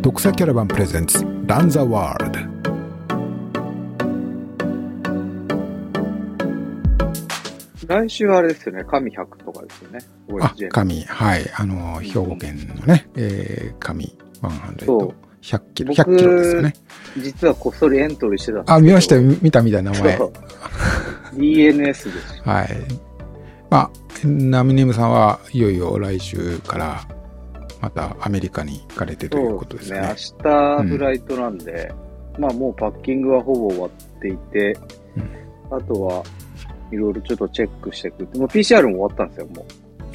独裁キャラバンプレゼンツランザワールド来週はあれですよね、神100とかですよね。あ神。はい。あの兵庫県のね、えー、神100そう。100キロ僕100キロですよね。実はこっそりエントリーしてたんです。あ見ましたよ。見た見た名前。DNS です。はい。まあナミネムさんはいよいよ来週からまたアメリカに行かれてということですね明日フライトなんで、まあもうパッキングはほぼ終わっていて、あとはいろいろちょっとチェックしていく。もう PCR も終わったんですよ、も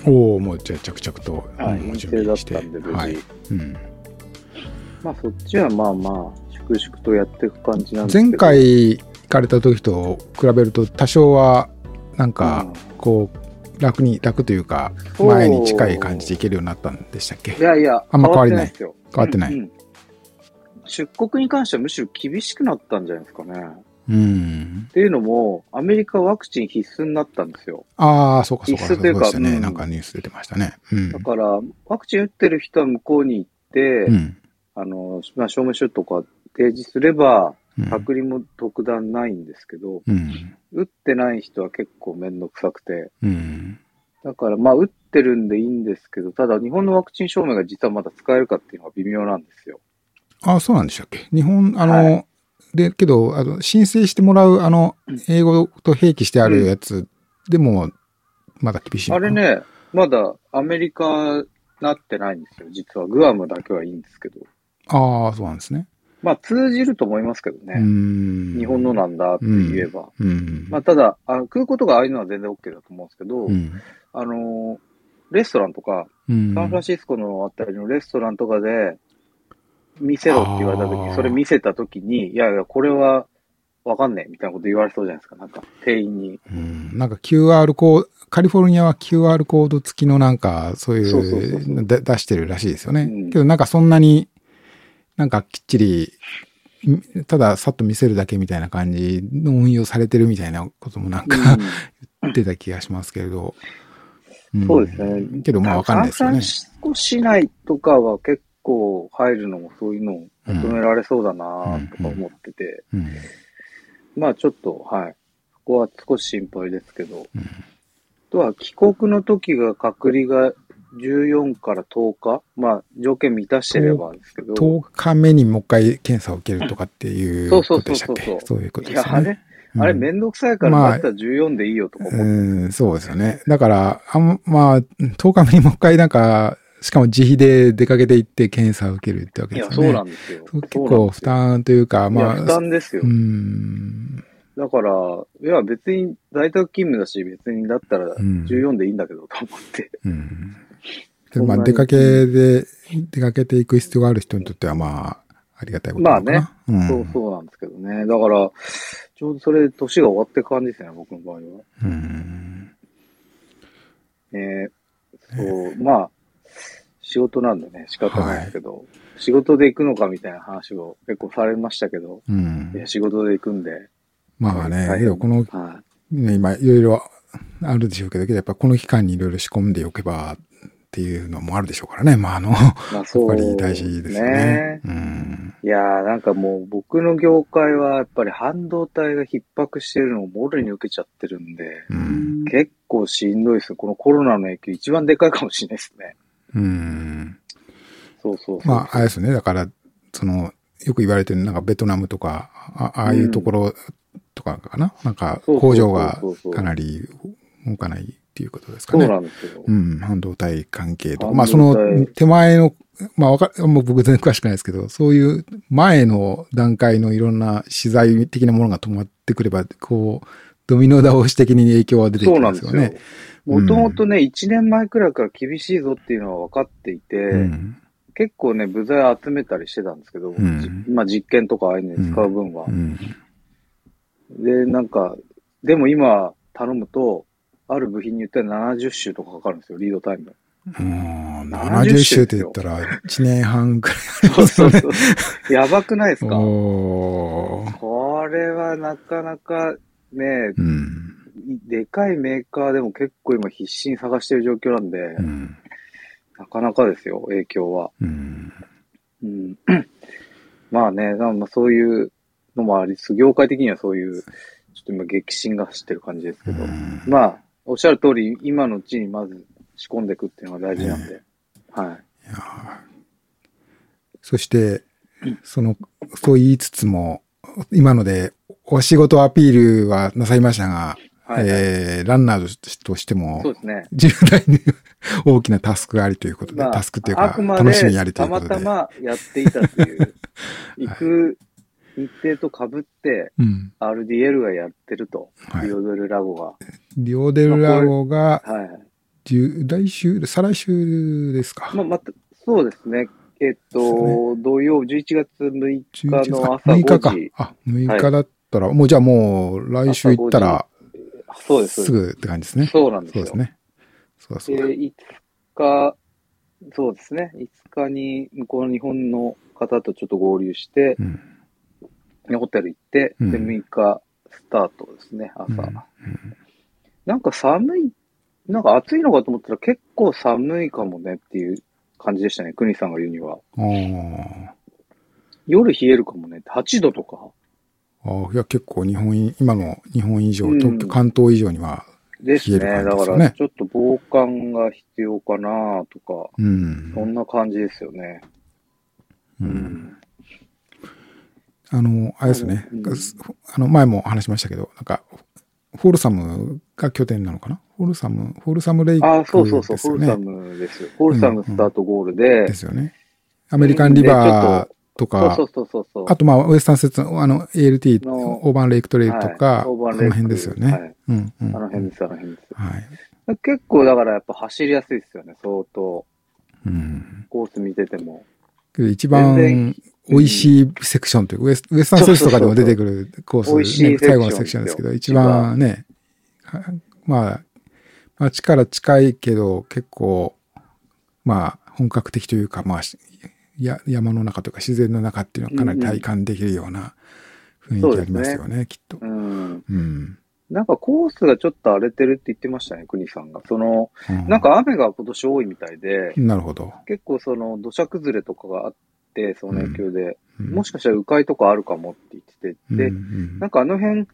おおもうじゃあ着々と、う。はい、うん陰性だったんで、無事。はいうん、まあそっちはまあまあ、粛々とやっていく感じなんですけど。前回行かれた時と比べると多少はなんかこう楽に楽というか前に近い感じで行けるようになったんでしたっけ？いやいや、あんま変わりない。ってですよ。変わってない。うんうん。出国に関してはむしろ厳しくなったんじゃないですかね。うん。っていうのも、アメリカワクチン必須になったんですよ。ああそうかそうか必須というかそうね、うん。なんかニュース出てましたね。うん。だから、ワクチン打ってる人は向こうに行って、うん。あの、まあ、証明書とか提示すれば、うん。隔離も特段ないんですけど、うん打ってない人は結構めんどくさくて、うん。だからまあ、打ってるんでいいんですけど、ただ日本のワクチン証明が実はまだ使えるかっていうのは微妙なんですよ。ああそうなんでしたっけ？日本あの、はでけどあの申請してもらうあの英語と併記してあるやつでもまだ厳しいのかな？あれね、まだアメリカなってないんですよ、実は。グアムだけはいいんですけど。ああそうなんですねまあ、通じると思いますけどうね。ん。日本のなんだって言えば。うん。まあ、ただ、あの空港とかああいうのは全然 OK だと思うんですけど、うん。あのーレストランとか、うん。サンフランシスコのあたりのレストランとかで、見せろって言われたときに、それ見せたときに、いやいや、これはわかんねえみたいなこと言われそうじゃないですか、なんか、店員に。うん。なんか QR コード、カリフォルニアは QR コード付きのなんか、そういそう出してるらしいですよね。うん。けどなんかそんなに、なんかきっちり、んたださっと見せるだけみたいな感じの運用されてるみたいなこともなんか、言ってた気がしますけれど。ん。そうですね。けどまあわかんないですよね。サンフラン。シスコ市内とかは結構入るのもそういうのを求められそうだなとか思ってて、うん。まあちょっと、はい。そこは少し心配ですけど、うん。あとは帰国の時が隔離が14から10日？まあ条件満たしてればですけど、10日目にもう一回検査を受けるとかっていうそうそうことでしたっけ？そうそうそういうこといや、あれ、ですよね。あれうんめんどくさいからまあだったら14でいいよとか思って、うん、そうですよね。だから、あんまあ、10日目にもう一回なんか、しかも自費で出かけて行って検査を受けるってわけいや、ですよね。そうなんですよ。そう結構負担というか、いや、まあ、負担ですよ。うん、だから、いや、別に在宅勤務だし、別にだったらん14でいいんだけど、と思って。うん。まあ、出かけで、出かけていく必要がある人にとっては、まあ、ありがたいことなのかな。うん、そうそうなんですけどね。だから、ちょうどそれ、年が終わって感じですね、僕の場合は。うん。えー、そう、まあ、仕事なんでね、仕方ないですけど、仕事で行くのかみたいな話を結構されましたけど、うん。い。や、仕事で行くんで、まあね、大変けどこの、はね、今、いろいろあるでしょうけど、けどやっぱこの期間にいろいろ仕込んでおけばっていうのもあるでしょうからね。まあ、あの、い。まあ、やっ。ぱり大事ですよね。うん。いやー、なんかもう僕の業界はやっぱり半導体が逼迫してるのをもろに受けちゃってるんで、うん。結構しんどいですよ。このコロナの影響一番でかいかもしれないですね。うん。そうそうそう。まあ、あれですね。だから、その、よく言われてる、なんかベトナムとか、あああいうところとかかな、なんかそうそうそうそう工場がかなり動かないっていうことですかそうね。なんですよ。うん、半導体関係とか。半まあ、その手前の、まあ、わか、もう僕全然詳しくないですけど、そういう前の段階のいろんな資材的なものが止まってくれば、こう、ドミノ倒し的に影響は出てきそうなんですよますよね。。もともとね、1年前くらいから厳しいぞっていうのは分かっていて、うん。結構ね、部材集めたりしてたんですけど、うんじまあ実験とかああいうのに使う分は。うん。で、なんか、でも今頼むと、ある部品に言ったら70週とかかかるんですよ、リードタイム。うん、70 70週って言ったら1年半くらいあり そう。そうそう。やばくないですか？これはなかなかね、うん。でかいメーカーでも結構今必死に探してる状況なんで、うん。なかなかですよ、影響は。うん。うん。まあね、なんかそういうのもありつつ、業界的にはそういう、ちょっと今激震が走ってる感じですけど、うんまあ、おっしゃる通り、今のうちにまず仕込んでいくっていうのが大事なんで、はい。いやーそして、その、そう言いつつも、今のでお仕事アピールはなさいましたが、はい、えーランナーとしてもそう、ですね。重大に 大きなタスクがありということで、まあタスクっていうか、楽しみありというたことで。またまやっていたという、行く日程と被って、うん。RDL がやってると、はいリオデルラゴが。リオデルラゴが、はい。10来週、再来週ですか。まあ、また、そうですね。えっと、土曜、11月6日11の朝6日か5時。。あ、6日だったら、もうじゃあもう来週行ったら、そうです。すぐって感じですね。そうなんですよ。そうですね。そうだそうだ。で、5日、そうですね。5日に向こうの日本の方とちょっと合流してう、ん。ホテル行って、うんで、6日スタートですね、朝。うんなんか寒い、なんか暑いのかと思ったら結構寒いかもねっていう感じでしたね、国さんが言うには。あ夜冷えるかもねって、8度とか。あ。ああ、いや、結構日本い、今の日本以上、うん東京、関東以上には、ですね。冷えるだ感じですよねから、ちょっと防寒が必要かなとか、うん。そんな感じですよね。うんあの、あれですねうん。あの、前も話しましたけど、なんか、フォルサムが拠点なのかな？フォルサム、フォルサムレイクああ、そうそうそう、ですよねフォルサムですよ。フォルサムスタートゴールで、ですよね。アメリカンリバーとか、そうそうそうそう。あとまあ、ウエスタンステイツの、あの、ALT、のオーバーンレイクトレイルとか、はいオーバーンレイクあの辺ですよね。はいうん、うん。あの辺です、あの辺です。はい。結構だからやっぱ走りやすいですよね、相当。うん。コース見てても。一全番然美味しいセクションというか、ウエスウエスタンセッツとかでも出てくるコース、ね最後のセクションですけど、一番ね、はまあ、街から近いけど、結構、まあ、本格的というか、まあ、しや山の中とか自然の中っていうのはかなり体感できるような雰囲気ありますよね、きっと。うん。うん。なんかコースがちょっと荒れてるって言ってましたね、国さんが。その、うんなん、か雨が今年多いみたいで、なるほど。結構その土砂崩れとかがあって、その影響で、うん。もしかしたら迂回とかあるかもって言ってて、で、うん。なんかあの辺、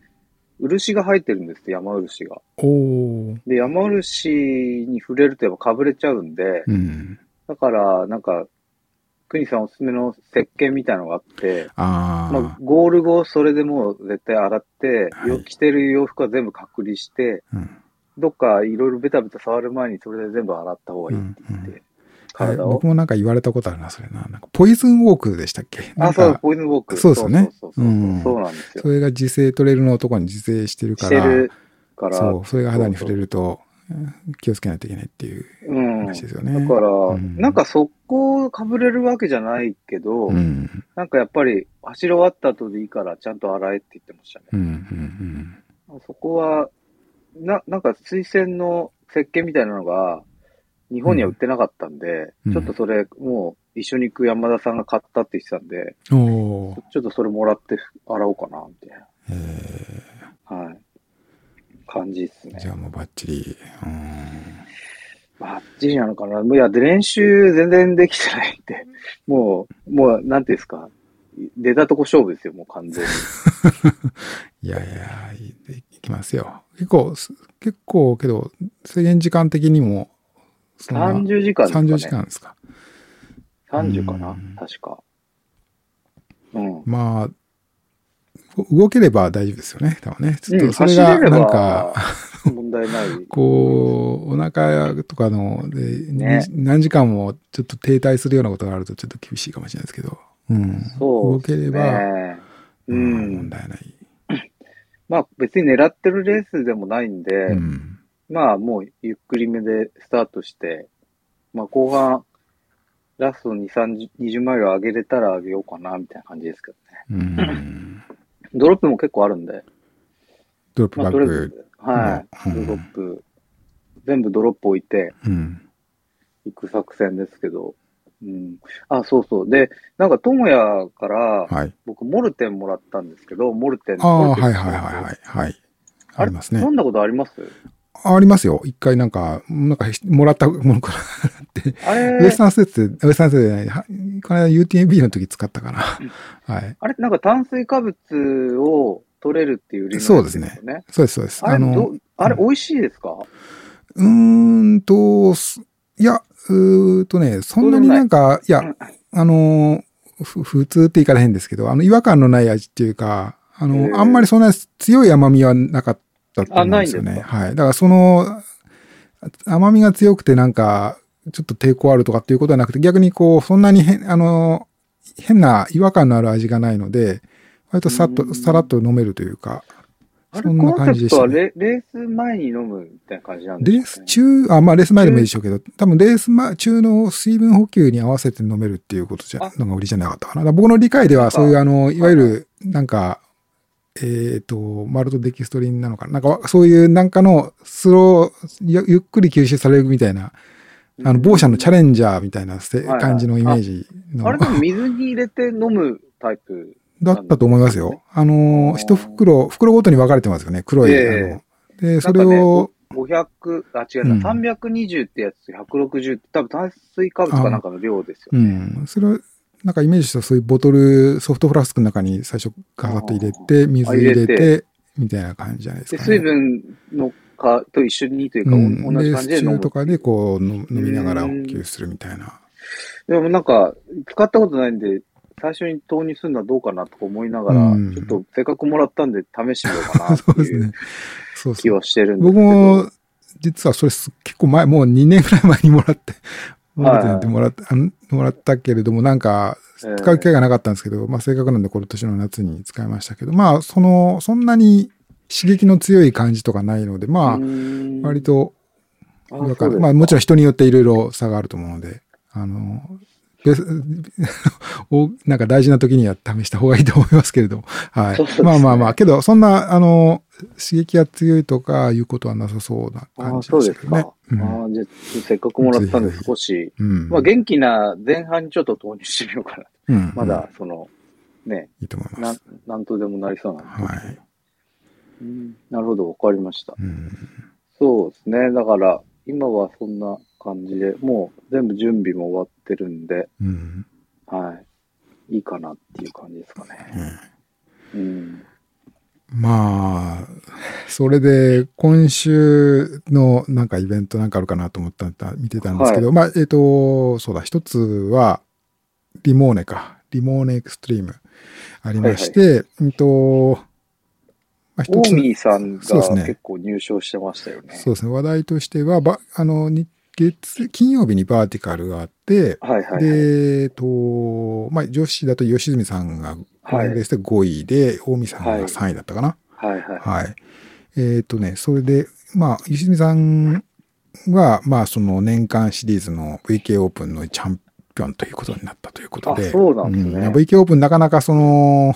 漆が生えてるんですって、山漆が。で、山漆に触れるとやっぱかぶれちゃうんで、うん。だから、なんか、国さんおすすめの石鹸みたいなのがあって、ああ、まあ、ゴール後、それでもう絶対洗って、はい。よ着てる洋服は全部隔離して、うん。どっかいろいろベタベタ触る前にそれで全部洗った方がいいって言って、うん僕。もなんか言われたことあるな、それな。なんかポイズンウォークでしたっけ？なあ、んそう、か、ポイズンウォーク。そうですよねそうそうそううんそうなんですよそ。れが自生トレイルの男に自生してるから、してるから。そう、それが肌に触れると、うん気をつけないといけないっていううん。話ですよね。だから、んなんか速攻かぶれるわけじゃないけど、うん、なんかやっぱり走り終わった後でいいからちゃんと洗えって言ってましたね。うん、うん、そこは、な、なんか水洗の石鹸みたいなのが、日本には売ってなかったんで、うんちょっとそれ、もう一緒に行く山田さんが買ったって言ってたんで、うん。ちょっとそれもらって洗おうかな、みたいえな。はい。感じですー、じゃね。あもうバッチリ。うんバッチリなのかな。いや、で、練習全然できてないんで、もう、もう、なんていうんですか。出たとこ勝負ですよ、もう完全に。いやいや、いきますよ。結構、す結構、けど、制限時間的にも、30時間ですかね。30時間ですか。30かなうん確か。うん。まあ、動ければ大丈夫ですよね、多分ね。ちょっうんとそれが、なんか、問題ない。こう、お腹とかので、ねに何時間もちょっと停滞するようなことがあるとちょっと厳しいかもしれないですけど、うん。動けそうですれば、ね。ううん問ん。題ない。まあ別に狙ってるレースでもないんで、うん。まあもうゆっくりめでスタートして、まあ後半、ラスト2、30 20マイル上げれたら上げようかな、みたいな感じですけどね。うん。ドロップも結構あるんで、ドロップまあバック。とりあはい。うんドロップ、全部ドロップ置いてうん。行く作戦ですけど、うん。あ、そうそう。で、なんか、友也から、はい。僕、モルテンもらったんですけど、モルテン。ああ、はいはいはい。はい。ありますね飲。んだことあります？ありますよ。一回なんか、なんか、もらったものからって。あれウエスタンステーツって、ウエスタンステーツじゃない、はこの間 UTMB の時使ったかな。はい。あれなんか炭水化物を取れるっていう理論そうですね。そうです、そうです。あれ、の、どあれ美味しいですか？うーんと、すいや、うーとね、そんなになんか、いや、あの、ふ普通って言い方変ですけど、あの、違和感のない味っていうか、あへの、ーあんまりそんな強い甘みはなかったと思うんですよね。はい。だからその、甘みが強くてなんか、ちょっと抵抗あるとかっていうことはなくて、逆にこう、そんなに変、あの、変な違和感のある味がないので、割とさっと、うん。さらっと飲めるというか、そんな感じでしたね。レレース前に飲むみたいな感じなんでレースすか、ね、中、あ、まあレース前でもいいでしょうけど、多分レース前中の水分補給に合わせて飲めるっていうことじゃあ、のが売りじゃなかったかな。僕の理解ではそういうあの、いわゆる、なんか、えっ、と、マルトデキストリンなのかな？なんか、そういうなんかのスロー、ゆゆっくり吸収されるみたいな、あの、某社のチャレンジャーみたいな感じのイメージの、あれでも水に入れて飲むタイプ。だったと思いますよ。あの、一袋、袋ごとに分かれてますよね。黒い。えあので、それを、500、あ、違ううんな、320ってやつ、160って多分炭水化物かなんかの量ですよ。うん。それを、なんかイメージしたそういうボトル、ソフトフラスクの中に最初ガサッと入れて、水入れて、みたいな感じじゃないですで、か、ね。水分のかと一緒にというか、うん、同じ感じで飲む。とかでこう飲飲みながら補うん給するみたいな。でもなんか、使ったことないんで、最初に投入するのはどうかなとか思いながら、うんちょっとせっかくもらったんで試してみようかなそうっていう 気そう。はしてるんですけ僕ど。も、実はそれす結構前、もう2年ぐらい前にもらって、もらってもらった、あのもらったけれども、なんか、えー使う機会がなかったんですけど、まあ、せっかくなんで、この年の夏に使いましたけど、まあ、その、そんなに刺激の強い感じとかないので、まあ、割と。まあ、もちろん人によっていろいろ差があると思うので、あの、なんか大事な時には試した方がいいと思いますけれども。はい。まあまあまあ、けど、そんな、あの、刺激が強いとかいうことはなさそうなあ感じそうですか。でしたけどね。あじゃあ、せっかくもらったんで少し、うん。まあ元気な前半にちょっと投入してみようかな。うん、まだ、その、ね、いいと思いまなんす。、なんとでもなりそうなんで。はい。うんなるほど、わかりました。うん。そうですね。だから、今はそんな感じで、もう全部準備も終わってるんで、うん。はい。いいかなっていう感じですかね。うん。まあ、それで、今週のなんかイベントなんかあるかなと思ったんだ見てたんですけど、まあ、えっ、と、そうだ、一つは、リモーネか。リモーネエクストリームありまして、うんと、まあ、一つ、オーミーさんがね結構入賞してましたよね。そうですね、話題としては、ばあの、日月、金曜日にバーティカルがあって、はいはいはい。で、えっと、まあ、女子だと吉住さんが、このレースで5位で、近江さんが3位だったかな。はいはい。はい。えっ、とね、それで、まあ、吉住さんは、まあ、その年間シリーズの VK オープンのチャンピオンということになったということで。あそうなんですねうん VK オープンなかなかその、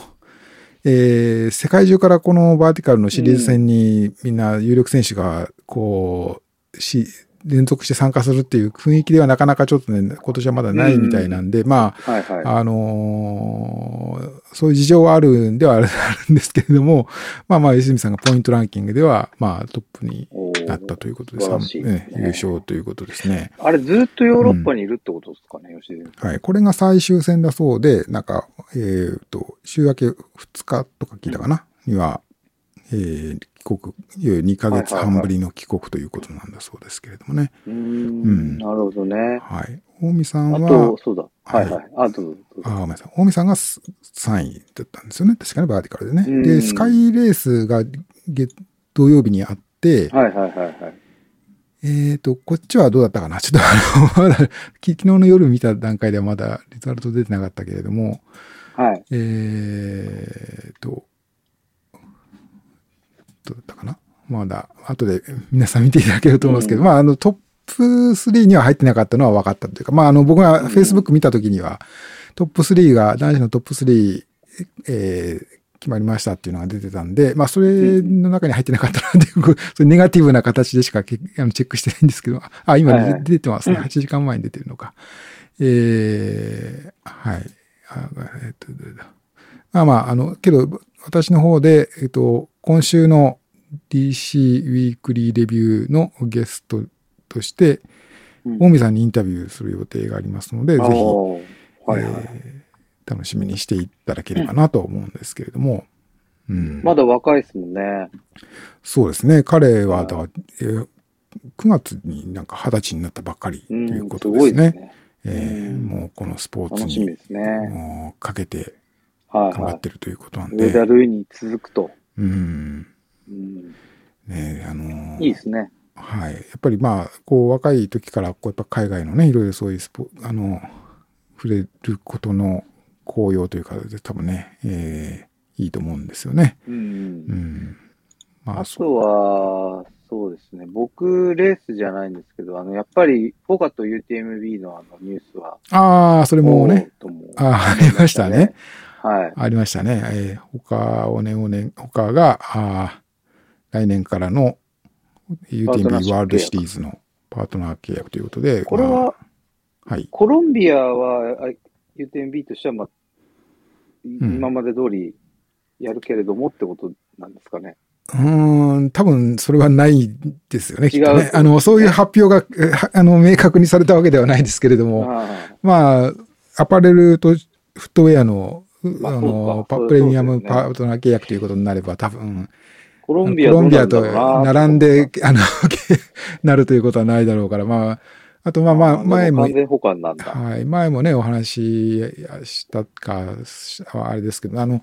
えー世界中からこのバーティカルのシリーズ戦にみんな有力選手が、こう、し、連続して参加するっていう雰囲気ではなかなかちょっとね、今年はまだないみたいなんで、まあ、はいはい。あのーそういう事情はあるんでは あるんですけれども、まあまあ、泉さんがポイントランキングでは、まあトップになったということで、ねね優勝ということですね。あれ、ずっとヨーロッパにいるってことですかね、吉田はい。これが最終戦だそうで、なんか、えっ、と、週明け2日とか聞いたかな、には、えー帰国、いわゆる2ヶ月半ぶりの帰国ということなんだそうですけれどもね。うんん、なるほどね。はい。大見さんは、あと、そうだ。ははいいはい。あと、どうぞあ、ごめんなさい。大見さんがす3位だったんですよね。確かにバーティカルでね。うんで、スカイレースが月土曜日にあって、はいはいはいはい。えっ、と、こっちはどうだったかな？ちょっとあの、まだ、き昨日の夜見た段階ではまだリザルト出てなかったけれども、はい。えっ、と、どうだったかな。まだ、後で皆さん見ていただけると思いますけど、うん。まあ、あの、トップ3には入ってなかったのは分かったというか、まあ、あの、僕が Facebook 見たときには、トップ3が、男子のトップ3、えー決まりましたっていうのが出てたんで、まあ、それの中に入ってなかったなっていう、そういうネガティブな形でしかけあのチェックしてないんですけど、あ、今、出てますね。8時間前に出てるのか。えー、はい。あえっと、あまあ、あの、けど、私の方で、えっと、今週の DC ウィークリーレビューのゲストとして、うん大見さんにインタビューする予定がありますので、ぜひ、おーはいはい。えー楽しみにしていただければなと思うんですけれども、うんまだ若いですもんね。そうですね。彼は、はいだえー9月になんか20歳になったばっかりとうん、いうこすとですね。ごいですね。えーうんもうこのスポーツにね。かけて頑張ってるということなんい。で、上田ルイに続くと。うん、うん、ねあのーいいですね。はい。やっぱりまあ、こう若い時から、こうやっぱ海外のね、いろいろそういうスポ、あの、触れることの効用というか、多分ね、えーいいと思うんですよね。うんう。ん。まあ、あ。とは、そうですね。僕、レースじゃないんですけど、あの、やっぱり、フォカと UTMB のあのニュースは、ああ、それもね、ああ、ありましたね。。はい。ありましたね。えー、他をね、をね、他が、あー来年からのパートナー UTMB シップ契約ワールドシリーズのパートナー契約ということで、まこれは、あはい。コロンビアは、あ UTMB としては、まあ、ん今まで通りやるけれどもってことなんですかね。うーん、多分それはないですよね、きっとね。あの、そういう発表が、あの、明確にされたわけではないですけれども、あまあ、アパレルとフットウェアの、うまああの、プレミアムパートナー契約ということになれば、多分、コロコンビアどうなんだロンビアと並んで、あの、なるということはないだろうから、まあ、あとまあまあ、前も。はい、前もね、お話ししたか、しあれですけど、あの、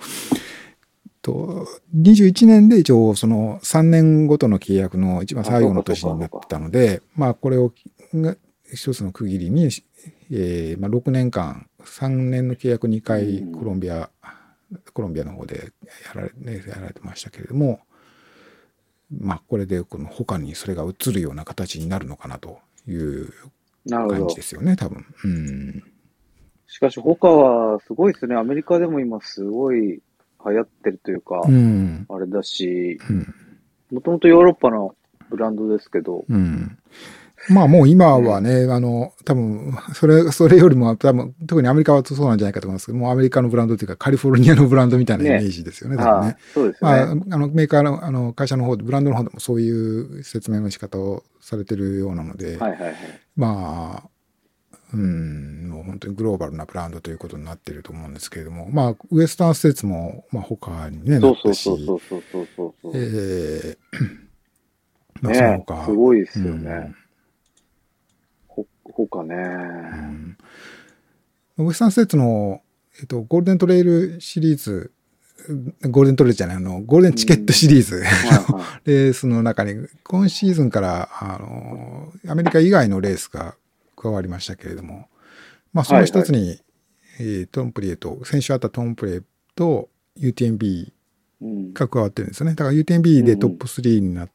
と、21年で一応、その3年ごとの契約の一番最後の年になったので、まあ、これを、が一つの区切りに、えーまあ、6年間、3年の契約2回うんコロンビア、コロンビアの方でやられ,、ね、やられてましたけれども、まあ、これでこの他にそれが移るような形になるのかなという感じで。すよね、多分。うん。しかし、他はすごいですね。アメリカでも今すごい流行ってるというか、うん。あれだし、うん。もともとヨーロッパのブランドですけど、うん。まあもう今はね、あの、多分、それ、それよりも多分、特にアメリカはそうなんじゃないかと思いますけど、もうアメリカのブランドというかカリフォルニアのブランドみたいなイメージですよね、ね。そうですよまあ、ね。あの、メーカーの、あの、会社の方で、ブランドの方でもそういう説明の仕方をされてるようなので、はいはいはい。まあ、うん、もう本当にグローバルなブランドということになっていると思うんですけれども、まあ、ウエスタン施設も、まあ、他にね、なそうそうそうそうそうそうそう。えーまあ、そのね他、すごいですようんね。ほ、他ね。うんウエスタン施設の、えっと、ゴールデントレイルシリーズ、ゴールデントレイルじゃない、あの、ゴールデンチケットシリーズ、はいは レースの中に、今シーズンから、あの、アメリカ以外のレースが加わりましたけれども、まあ、その一つに、えートンプリエと、先週あったトンプリエと UTMB い。うん。が加わってるんですよね。だから UTMB でトップ3になっ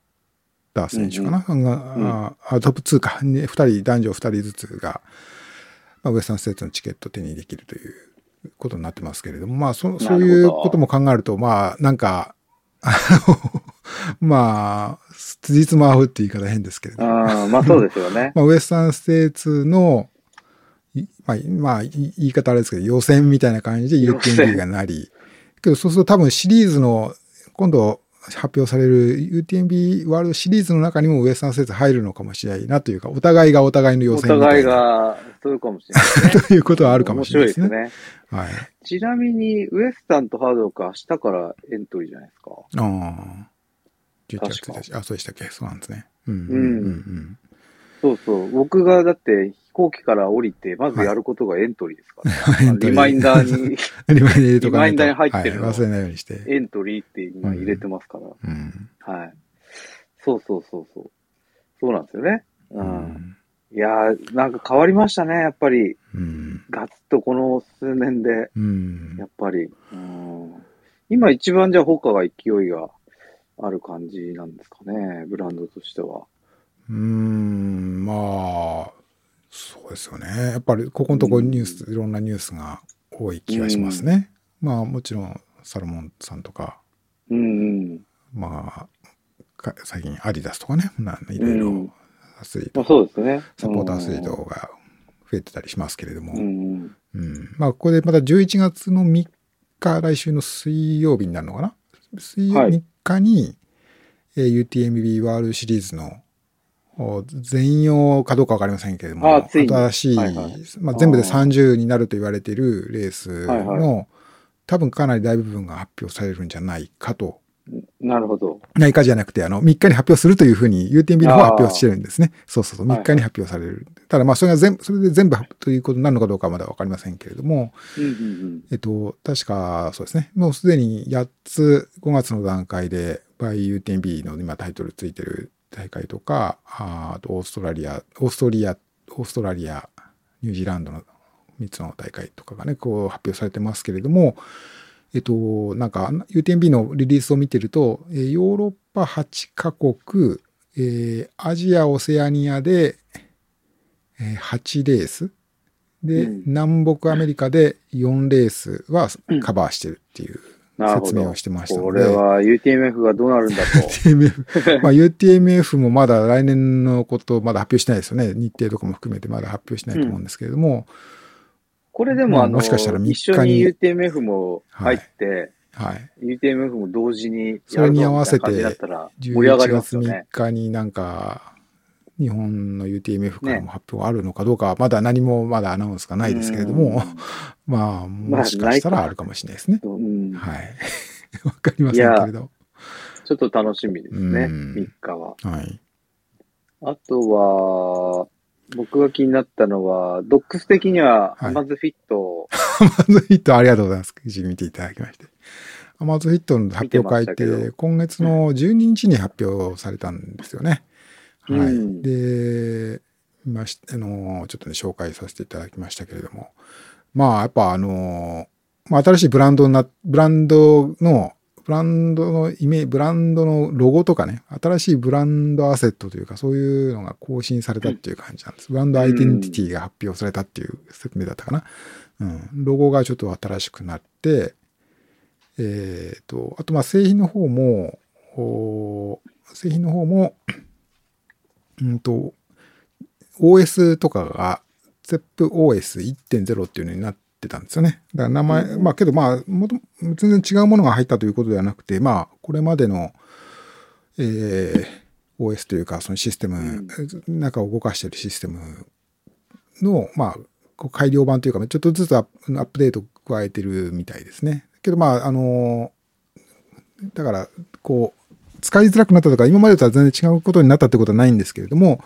た選手かな。がああトップ2か。2人、男女2人ずつが、まあ、ウエスタンステーツのチケットを手にできるということになってますけれども、まあ、そそういうことも考えると、まあ、なんか、あの、まあ、辻褄合うって言い方変ですけれども、まあそうですよね。まあ、ウエスタンステーツの、いまあ、まあ、い言い方あれですけど、予選みたいな感じで UTMB がなり、けどそうすると多分シリーズの、今度発表される UTMB ワールドシリーズの中にもウエスタンステーツ入るのかもしれないなというか、お互いがお互いの予お選みた互いが、そうかもしれないね。ということはあるかもしれないですね。面白いですね。はい。ちなみに、ウエスタンとハードロックは明日からエントリーじゃないですか？ああ。11月確か1日。あ、そうでしたっけ？そうなんですね。うん。うん。ううんん。そうそう。僕がだって飛行機から降りて、まずやることがエントリーですから、は いエントリマインダーに リマインダー入れとかないと。リマインダーに入ってるのはい忘れないようにして。エントリーって今入れてますから。うん。はい。そうそうそうそう。そうなんですよね。う。うんん。いやー、なんか変わりましたね、やっぱり。うん。ガツッとこの数年で、うんやっぱり。うん。今一番じゃあ他が勢いがある感じなんですかね、ブランドとしては。うーん、まあ、そうですよね。やっぱり、ここのところニュース、いろんなニュースが多い気がしますね。まあ、もちろん、サロモンさんとか、うんうん。まあ、か最近アディダスとかね、ないろいろうんアスリート、まあそうですね。サポートアスリートが増えてたりしますけれども、うんうん。うんまあ、ここでまた11月の3日、来週の水曜日になるのかな？水曜はい3日に、えー UTMB ワールドシリーズのお全容かどうかわかりませんけれども、あ新しい、はいはいまあ、全部で30になると言われているレースの、はいは多分かなり大部分が発表されるんじゃないかと。なるほど。ないかじゃなくて、あの、3日に発表するというふうに UTMB の方は発表してるんですね。そうそうそう、3日に発表される。ただまあ、それが全部、それで全部ということになるのかどうかはまだわかりませんけれども、うんうんうん。えっと、確かそうですね。もうすでに8つ、5月の段階で、by UTMB の今タイトルついてる大会とか、ああとオーストラリア、オーストリア、オーストラリア、ニュージーランドの3つの大会とかがね、こう発表されてますけれども、えっと、なんか UTMB のリリースを見てると、えーヨーロッパ8カ国、えーアジア、オセアニアで、えー8レース、で、うん。南北アメリカで4レースはうん。カバーしてるっていう説明を。してましたので、これは UTMF がどうなるんだと。UTMF、まあ UTMF もまだ来年のことまだ発表してないですよね。日程とかも含めてまだ発表してないと思うんですけれども、これでも、まああの、もしかしたら3日に一緒に UTMF も入って、はい。UTMF も同時にそれに合わせてやるぞみたいな感じだったら盛り上が11ります月3よね。日になんか、日本の UTMF からも発表があるのかどうかは、まだ何もまだアナウンスがないですけれども、まあ、もしかしたらあるかもしれないですね。うん。うんはい。わかりませんけれど。ちょっと楽しみですね、うん3日は。はい。あとは、僕が気になったのは、ドックス的には、はいアマズフィット、アマゾンヒットありがとうございます。記事見ていただきまして。アマゾンヒットの発表会っ見て今月の12日に発表されたんですよね。はい。うんで、まし、あの、ちょっとね、紹介させていただきましたけれども。まあ、やっぱあの、まあ、新しいブランドな、ブランドの、ブランドのイメージ、ブランドのロゴとかね、新しいブランドアセットというか、そういうのが更新されたっていう感じなんです。ブランドアイデンティティが発表されたっていう説明だったかな。うん。ロゴがちょっと新しくなって、えっ、と、あと、まあ、製品の方も、お製品の方も、うんと、OS とかが ZEPOS1.0 っていうのになってたんですよね。だから名前、うんまあけどまあ、もと全然違うものが入ったということではなくて、まあ、これまでの、えー OS というか、そのシステム、中を動かしているシステムの、まあ、改良版というか、ちょっとずつアップアップデートを加えてるみたいですね。けどまあ、あの、だから、こう、使いづらくなったとか、今までとは全然違うことになったってことはないんですけれども、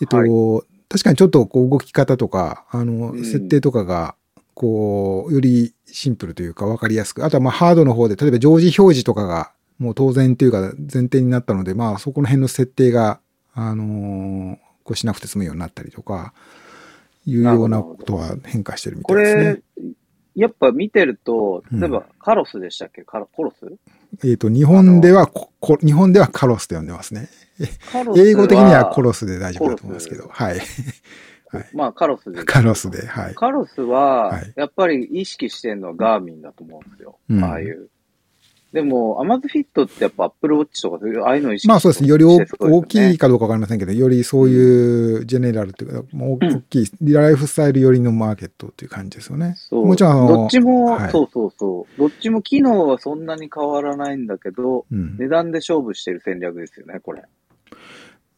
えっと、はい。確かにちょっとこう動き方とか、あの、うん。設定とかが、こう、よりシンプルというか分かりやすく、あとはまあハードの方で、例えば常時表示とかが、もう当然というか前提になったので、まあそこの辺の設定が、あのーこうしなくて済むようになったりとか、いうようなことは変化してるみたこいですね。れ。、やっぱ見てると、うん。例えばカロスでしたっけ？カロコロス？えっ、と、日本ではここ、日本ではカロスと呼んでますね。英語的にはコロスで大丈夫だと思いますけど、はい。はいまあカロスで。カロスで、はい。カロスははい、やっぱり意識してるのはガーミンだと思うんですよ。うんああいう。でも、アマズフィットってやっぱアップルウォッチとかそういう、ああいうのを意識まあそうですね。より大大きいか。かどうかわかりませんけど、よりそういうジェネラルというか、もう大きい、ライフスタイル寄りのマーケットという感じですよね。そう。もちろんどっちも、はいそうそうそう。どっちも機能はそんなに変わらないんだけど、うん。値段で勝負してる戦略ですよね、これ。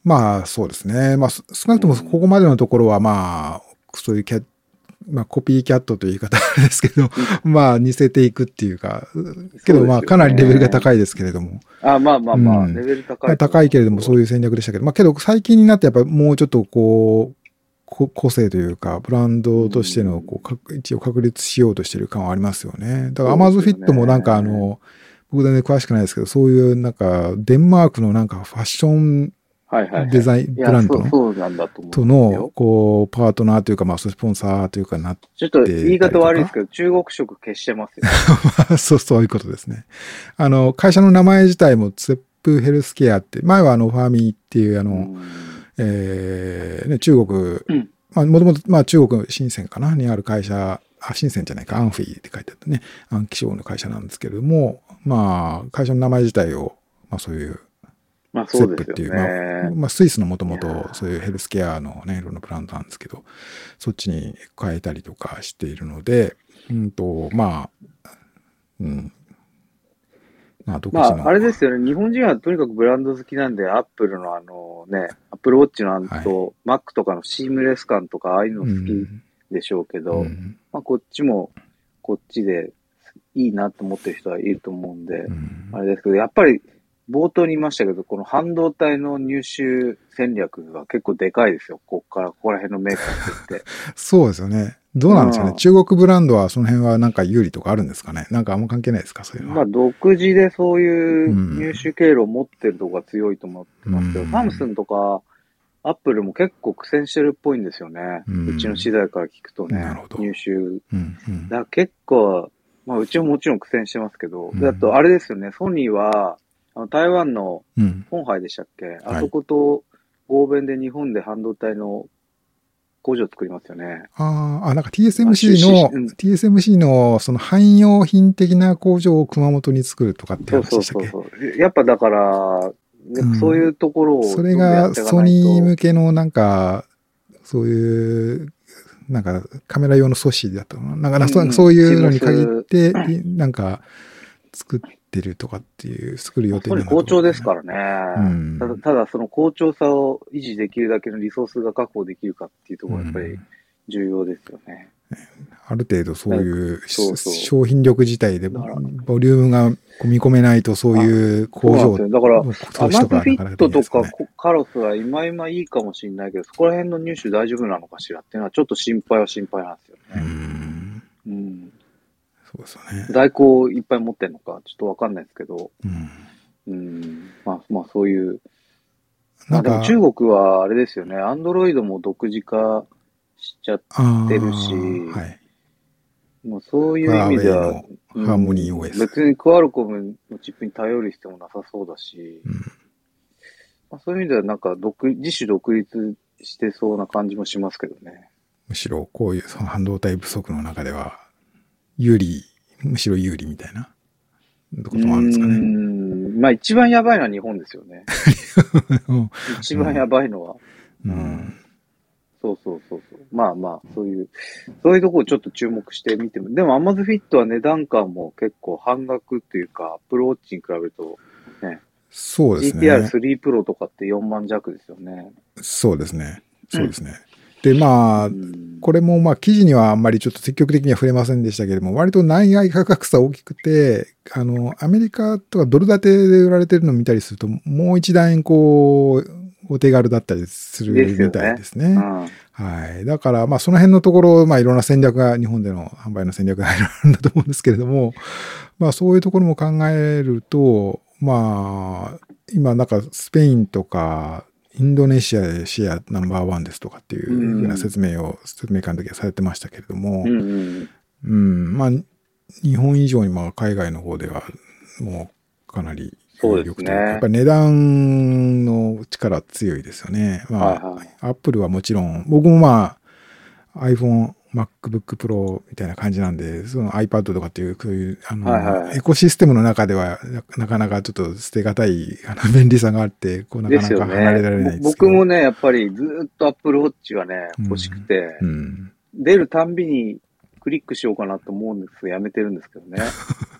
まあそうですね。まあす少なくともここまでのところはまあ、そういうキャまあコピーキャットという言い方ですけど、まあ似せていくっていうか、けどまあかなりレベルが高いですけれども、あ、まあまあまあ、うん。レベル高い。まあ、高いけれどもそういう戦略でしたけど、まあけど最近になってやっぱもうちょっとこう、こ個性というか、ブランドとしてのこうか一応確立しようとしてる感はありますよね。だからアマゾンフィットもなんかあの、僕全然詳しくないですけど、そういうなんかデンマークのなんかファッションはいはい、はい。デザイン、ブランドの？そうなんだと。との、こう、パートナーというか、まあ、スポンサーというかな、ちょっと言い方悪いですけど、中国色消してますよ。そう、そういうことですね。あの、会社の名前自体も、ツェップヘルスケアって、前はあの、ファーミーっていう、あの、うんえーね、中国、うんまあ、もともと、まあ、中国、深センかな、にある会社、あ、深センじゃないか、アンフィーって書いてあったね、暗記賞の会社なんですけれども、まあ、会社の名前自体を、まあ、そういう、まあセそうですップっていう、よね。まあ、まあ、スイスのもともとそういうヘルスケアのね、いろんなブランドなんですけど、そっちに変えたりとかしているので、うんと、まあ、うん。まあ。まあ、あれですよね。日本人はとにかくブランド好きなんで、アップルのあのね、アップルウォッチのあのと、マックとかのシームレス感とか、ああいうの好きでしょうけど、うんまあ、こっちも、こっちでいいなと思ってる人はいると思うんで、うんあれですけど、やっぱり、冒頭に言いましたけど、この半導体の入手戦略が結構でかいですよ。ここから、ここら辺のメーカーってって。そうですよね。どうなんですかね、うん中国ブランドはその辺はなんか有利とかあるんですかね？なんかあんま関係ないですか？そういうのは。まあ、独自でそういう入手経路を持ってるとこが強いと思ってますけど、うんサムスンとか、アップルも結構苦戦してるっぽいんですよね。ううんちの資材から聞くとねなるほ、ど入手。うんうんだ結構、まあ、うちももちろん苦戦してますけど、あと、あれですよね、ソニーは、あの台湾のうん。本杯でしたっけ、あそこと合弁で日本で半導体の工場を作りますよね。あーあ、なんかあ TSMC 出の、資うん。TSMC のその汎用品的な工場を熊本に作るとかってそう話でしたっけ？そうそうそう。やっぱだから、そういうところをそれがどんどんやっていかソニー向けのなんか、そういう、なんかカメラ用の素子だったのな？んかな、そうんそういうのに限って、なんか作ってるとかっていう、作る予定ソニー好調ですからね。うんただ、ただその好調さを維持できるだけのリソースが確保できるかっていうところがやっぱりうん重要ですよね。ある程度そういう商品力自体でボリュームが見込めないとそういう工場。だから、のアマゾフィットとかカロスは今今いいかもしれないけど、そこら辺の入手大丈夫なのかしらっていうのはちょっと心配は心配なんですようね。ん。うん。そうですよね。在庫いっぱい持ってんのかちょっとわかんないですけど、うん。うん。まあ、まあそういう。まなんか中国はあれですよね、アンドロイドも独自化しちゃっあてるしーはい。もうそういう意味では、ハーモニー OS 別にクアルコムのチップに頼る必要もなさそうだし、うんまあ、そういう意味ではなんか独自主独立してそうな感じもしますけどね。むしろこういうその半導体不足の中では、有利、むしろ有利みたいなこともあるんですかうーね。んまあ一番やばいのは日本ですよね。う ん一番やばいのは。うん。そうそうそうそう。まあまあ、そういう、そういうところをちょっと注目してみても。でも Amazon Fit は値段感も結構半額っていうか、Apple Watch に比べると、そうですね。GTR3 Pro とかって4万弱ですよね。そうですね。そうですね。で、まあ、うんこれもまあ記事にはあんまりちょっと積極的には触れませんでしたけれども、割と内外価格差大きくて、あの、アメリカとかドル建てで売られてるのを見たりすると、もう一段円こう、お手軽だったりするみたいですね。うんはい。だから、まあ、その辺のところ、まあ、いろんな戦略が、日本での販売の戦略がいろいろあるんだと思うんですけれども、まあ、そういうところも考えると、まあ、今、なんか、スペインとか、インドネシアでシェアナンバーワンですとかっていうふうな説明を、説明会の時はされてましたけれども、うんうんうん、まあ、日本以上に、まあ、海外の方では、もう、かなり、そうですね。というかやっぱり値段の力強いですよね。まあ、はいはい。アップルはもちろん、僕もまあ、iPhone、MacBook Pro みたいな感じなんで、その iPad とかっていう、そういう、あの、はいはいエコシステムの中ではな、なかなかちょっと捨てがたい、あの、便利さがあって、こう、なかなか離れられないね。ですけど。僕もね、やっぱりずーっと Apple Watch がね、欲しくて、うん。出るたんびにクリックしようかなと思うんですけど、やめてるんですけどね。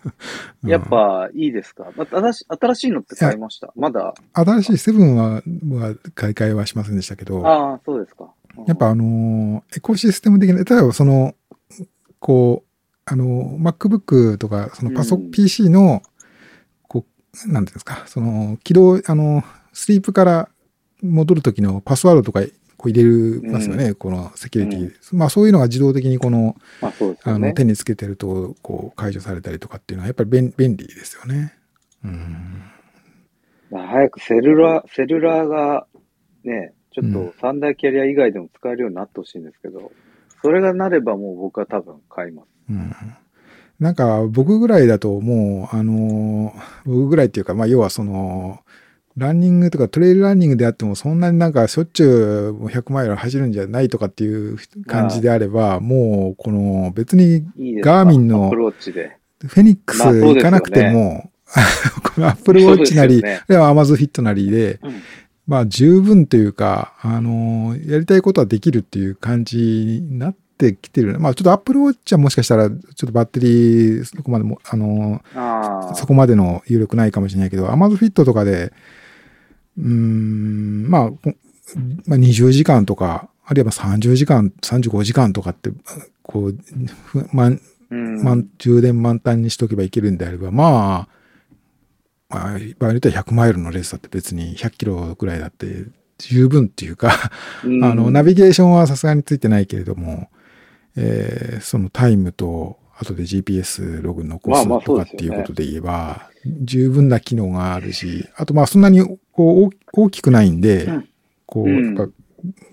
やっぱいいですか、まあ、新し新しいのって買いました？まだ？新しいセブンは、は買い替えはしませんでしたけど、ああ、そうですか。うんやっぱあのーエコシステム的な、例えばその、こう、あのー、MacBook とか、そのパソ、うん PC の、こう、なんていうんですか、その、起動、あの、スリープから戻るときのパスワードとか、こう入れますよね、このセキュリティ。まあそういうのが自動的にこの、まあそうですあの。手につけてると、こう解除されたりとかっていうのは、やっぱり便便利ですよね。うん。まあ早くセルラー、セルラーがね、ちょっと三大キャリア以外でも使えるようになってほしいんですけど、それがなればもう僕は多分買います。うん。なんか僕ぐらいだともう、あのー僕ぐらいっていうか、まあ要はその、ランニングとかトレイルランニングであってもそんなになんかしょっちゅう100マイル走るんじゃないとかっていう感じであれば、もうこの別にガーミンの。フェニックス行かなくても、このアップルウォッチなり、はアマゾンフィットなりで、うんまあ十分というか、あのーやりたいことはできるっていう感じになってきてる。まあちょっと Apple Watch はもしかしたら、ちょっとバッテリー、そこまでも、あの、ああ。そこまでの有力ないかもしれないけど、Amazon Fit とかで、うーん、まあ、こまあ、20時間とか、あるいは30時間、35時間とかって、こう、ふ満うん。満充電満タンにしとけばいけるんであれば、まあ、まあ、場合によっては100マイルのレースだって別に100キロぐらいだって十分っていうか、うん。あの、ナビゲーションはさすがについてないけれども、えーそのタイムと、後で GPS ログ残すまあまあとかっていうことで言えば、十分な機能があるし、あとまあそんなにこう大大きくないんで、うん。こう、うん。やっぱ、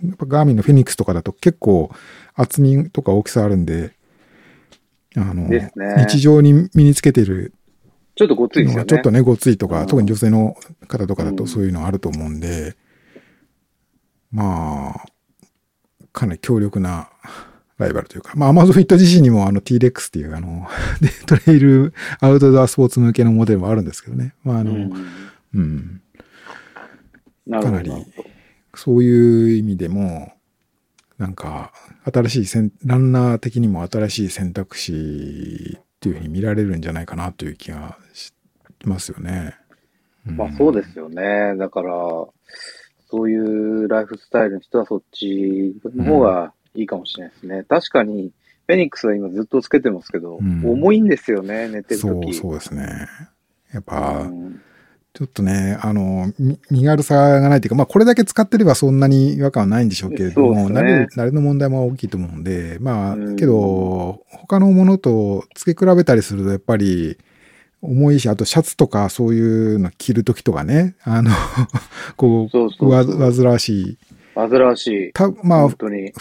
やっぱガーミンのフェニックスとかだと結構厚みとか大きさあるんで、あの、ね。日常に身につけてるちょっとごついですよね。ちょっとね、ごついとか、うん特に女性の方とかだうんとそういうのあると思うんで、まあ、かなり強力なライバルというか、まあ、アマゾンフィット自身にもあの T-Rex っていうあの、でトレイルアウトドアスポーツ向けのモデルもあるんですけどね。まあ、あの、うん。うん。かなりそういう意味でも、なんか、新しいランナー的にも新しい選択肢っていうふうに見られるんじゃないかなという気がしますよね。まあそうですよね。だから、そういうライフスタイルの人はそっちの方がいいかもしれないですね。確かに、フェニックスは今ずっとつけてますけど、うん重いんですよね、寝てるそう、時そうですね。やっぱ、うんちょっとね、あの、み身軽さがないというか、まあこれだけ使ってればそんなに違和感はないんでしょうけれども、ね慣れる、慣れの問題も大きいと思うんで、まあ、うんけど、他のものと付け比べたりすると、やっぱり、重いし、あとシャツとかそういうの着るときとかね、あの、こそうう、わそうそう。煩わしい。煩わしい。たまあ本、当に。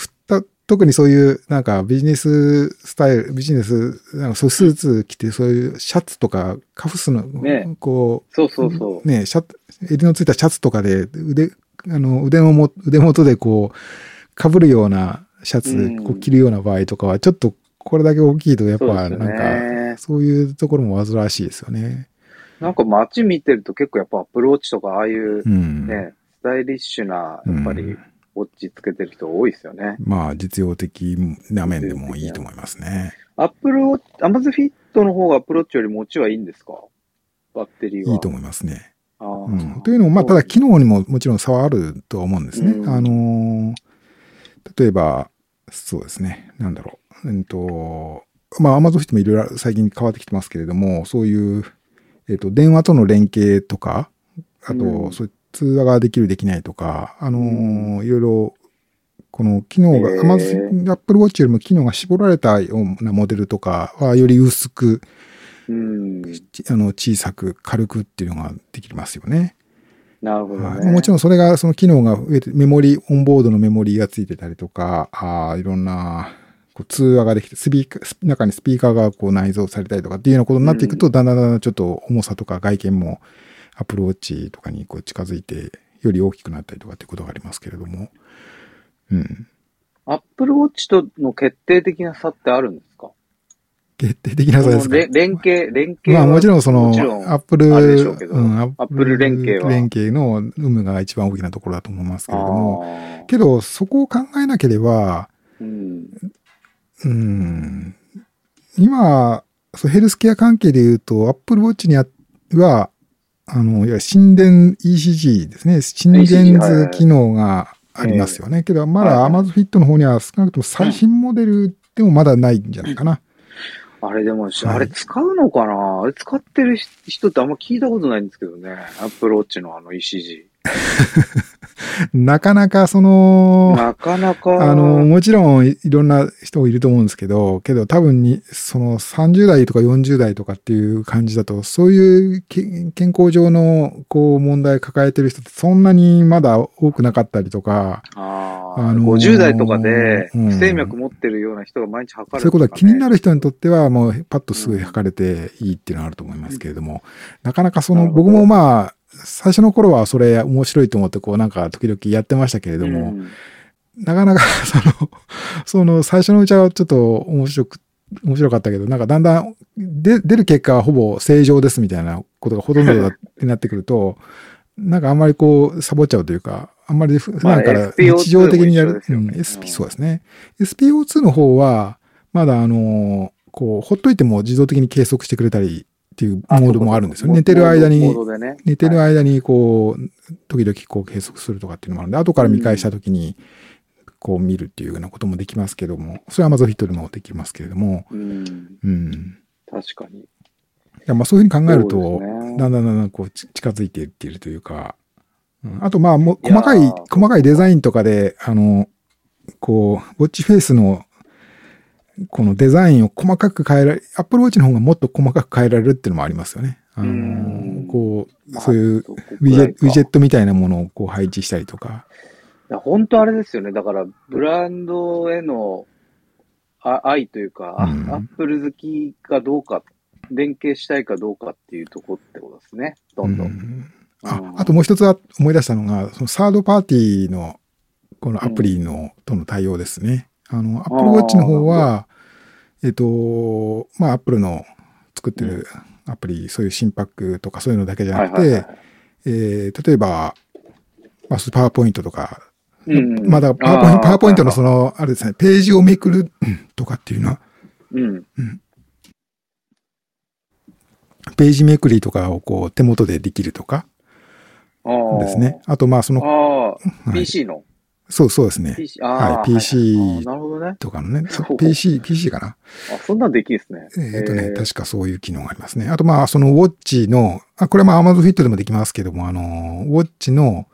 特にそういう、なんかビジネススタイル、ビジネス、なんかスーツ着て、そういうシャツとか、カフスの、ねこそうそうそうう、。ね、シャツ、襟のついたシャツとかで、腕、あの、腕のも、腕元でこう、被るようなシャツ、うんこう着るような場合とかは、ちょっとこれだけ大きいと、やっぱ、なんか、そういうところも煩わしいですよね。なんか街見てると結構やっぱアプローチとかああいううん。ね、スタイリッシュな、やっぱりうん、ウォッチつけてる人多いですよね。まあ、実用的な面でもいいと思いますね。アップルウォッチ、アマズフィットの方がアプローチより持ちはいいんですか？バッテリーは。いいと思いますね。うん、というのも、まあ、ただ機能にももちろん差はあるとは思うんですね。うんあのー例えば、そうですね、なんだろう。うんと、まあ、Amazon フィットもいろいろ最近変わってきてますけれども、そういう、えっ、と、電話との連携とか、あと、うんそういう通話ができる、できないとか、あのーういろいろ、この機能が、へー Amazon、Apple Watch よりも機能が絞られたようなモデルとかは、より薄く、うん。ちあの、小さく、軽くっていうのができますよね。なるほどはいね。もちろんそれが、その機能が増えて、メモリ、オンボードのメモリがついてたりとか、あーいろんな、こう通話ができて、スピーカー、ス中にスピーカーがこう内蔵されたりとかっていうようなことになっていくと、うんだんだんだんだんちょっと重さとか外見も、アプローチとかにこう近づいて、より大きくなったりとかっていうことがありますけれども。うん。アップルウォッチとの決定的な差ってあるんですか？決定的な差ですか？連携、連携まあはもちろんそのアップル、うん、アップル連携は連携の有無が一番大きなところだと思いますけれども、けどそこを考えなければ、うん。うん今、そうヘルスケア関係で言うと、Apple Watch にあは、あの、いわゆる心電 ECG ですね。心電図機能がありますよね。けど、まだはいはい Amazon Fit の方には少なくとも最新モデルでもまだないんじゃないかな。あれでも、はいあれ使うのかな？あれ使ってる人ってあんま聞いたことないんですけどね。アップルウォッチのあの ECG。なかなかその、なかなか。あの、もちろんいいろんな人いると思うんですけど、けど多分に、その30代とか40代とかっていう感じだと、そういうけ健康上のこう問題抱えてる人ってそんなにまだ多くなかったりとか、ああ、あのー50代とかでうん不整脈持ってるような人が毎日測る、そういうことは気になる。る人にとってはもうパッとすぐ測れていいっていうのはあると思いますけれども、なかなかその、僕もまあ、最初の頃はそれ面白いと思ってこうなんか時々やってましたけれども、うんなかなか、その、その、最初のうちはちょっと面白く、面白かったけど、なんかだんだん、で、出る結果はほぼ正常ですみたいなことがほとんどだってなってくると、なんかあんまりこう、サボっちゃうというか、あんまり普段から日常的にやる。うん、SP、そうですね。SPO2 の方は、まだあの、こう、ほっといても自動的に計測してくれたりっていうモードもあるんですよね。寝てる間に、ね、寝てる間にこう、時々こう計測するとかっていうのもあるんで、後から見返した時に、こう見るっていうようなこともできますけども、それは Amazon ヒットでもできますけれども、うん。うん、確かに。いやまあそういうふうに考えると、ね、だんだんだんだんこう近づいていっているというか、うん、あとまあも細かい、細かいデザインとかで、あの、こう、ウォッチフェイスのこのデザインを細かく変えられ、アップルウォッチの方がもっと細かく変えられるっていうのもありますよね。あの、こう、そういうウィジェウィジェットみたいなものをこう配置したりとか。本当あれですよね。だから、ブランドへの愛というか、うん、アップル好きかどうか、連携したいかどうかっていうとこってことですね。どんどん。うん、ああともう一つ思い出したのが、そのサードパーティーのこのアプリの、との対応ですね。あの、Apple Watch の方は、えっ、と、まあ、Apple の作ってるアプリ、うん、そういう心拍とかそういうのだけじゃなくて、え例えば、まあ、パワーポイントとか、うん、まだパワーポイント、パワーポイントのその、あれですね、ページをめくるとかっていうのは、うん、うん、ページめくりとかをこう手元でできるとかですね。あとまあその、はい、PC のそうそうですね。PC、はい、PC とかのね。PC、PC かな。あ、そんなんできるんですね。えっ、とね、確かそういう機能がありますね。あとまあ、そのウォッチの、あ、これはまあ Amazon Fit でもできますけども、あの、ウォッチの、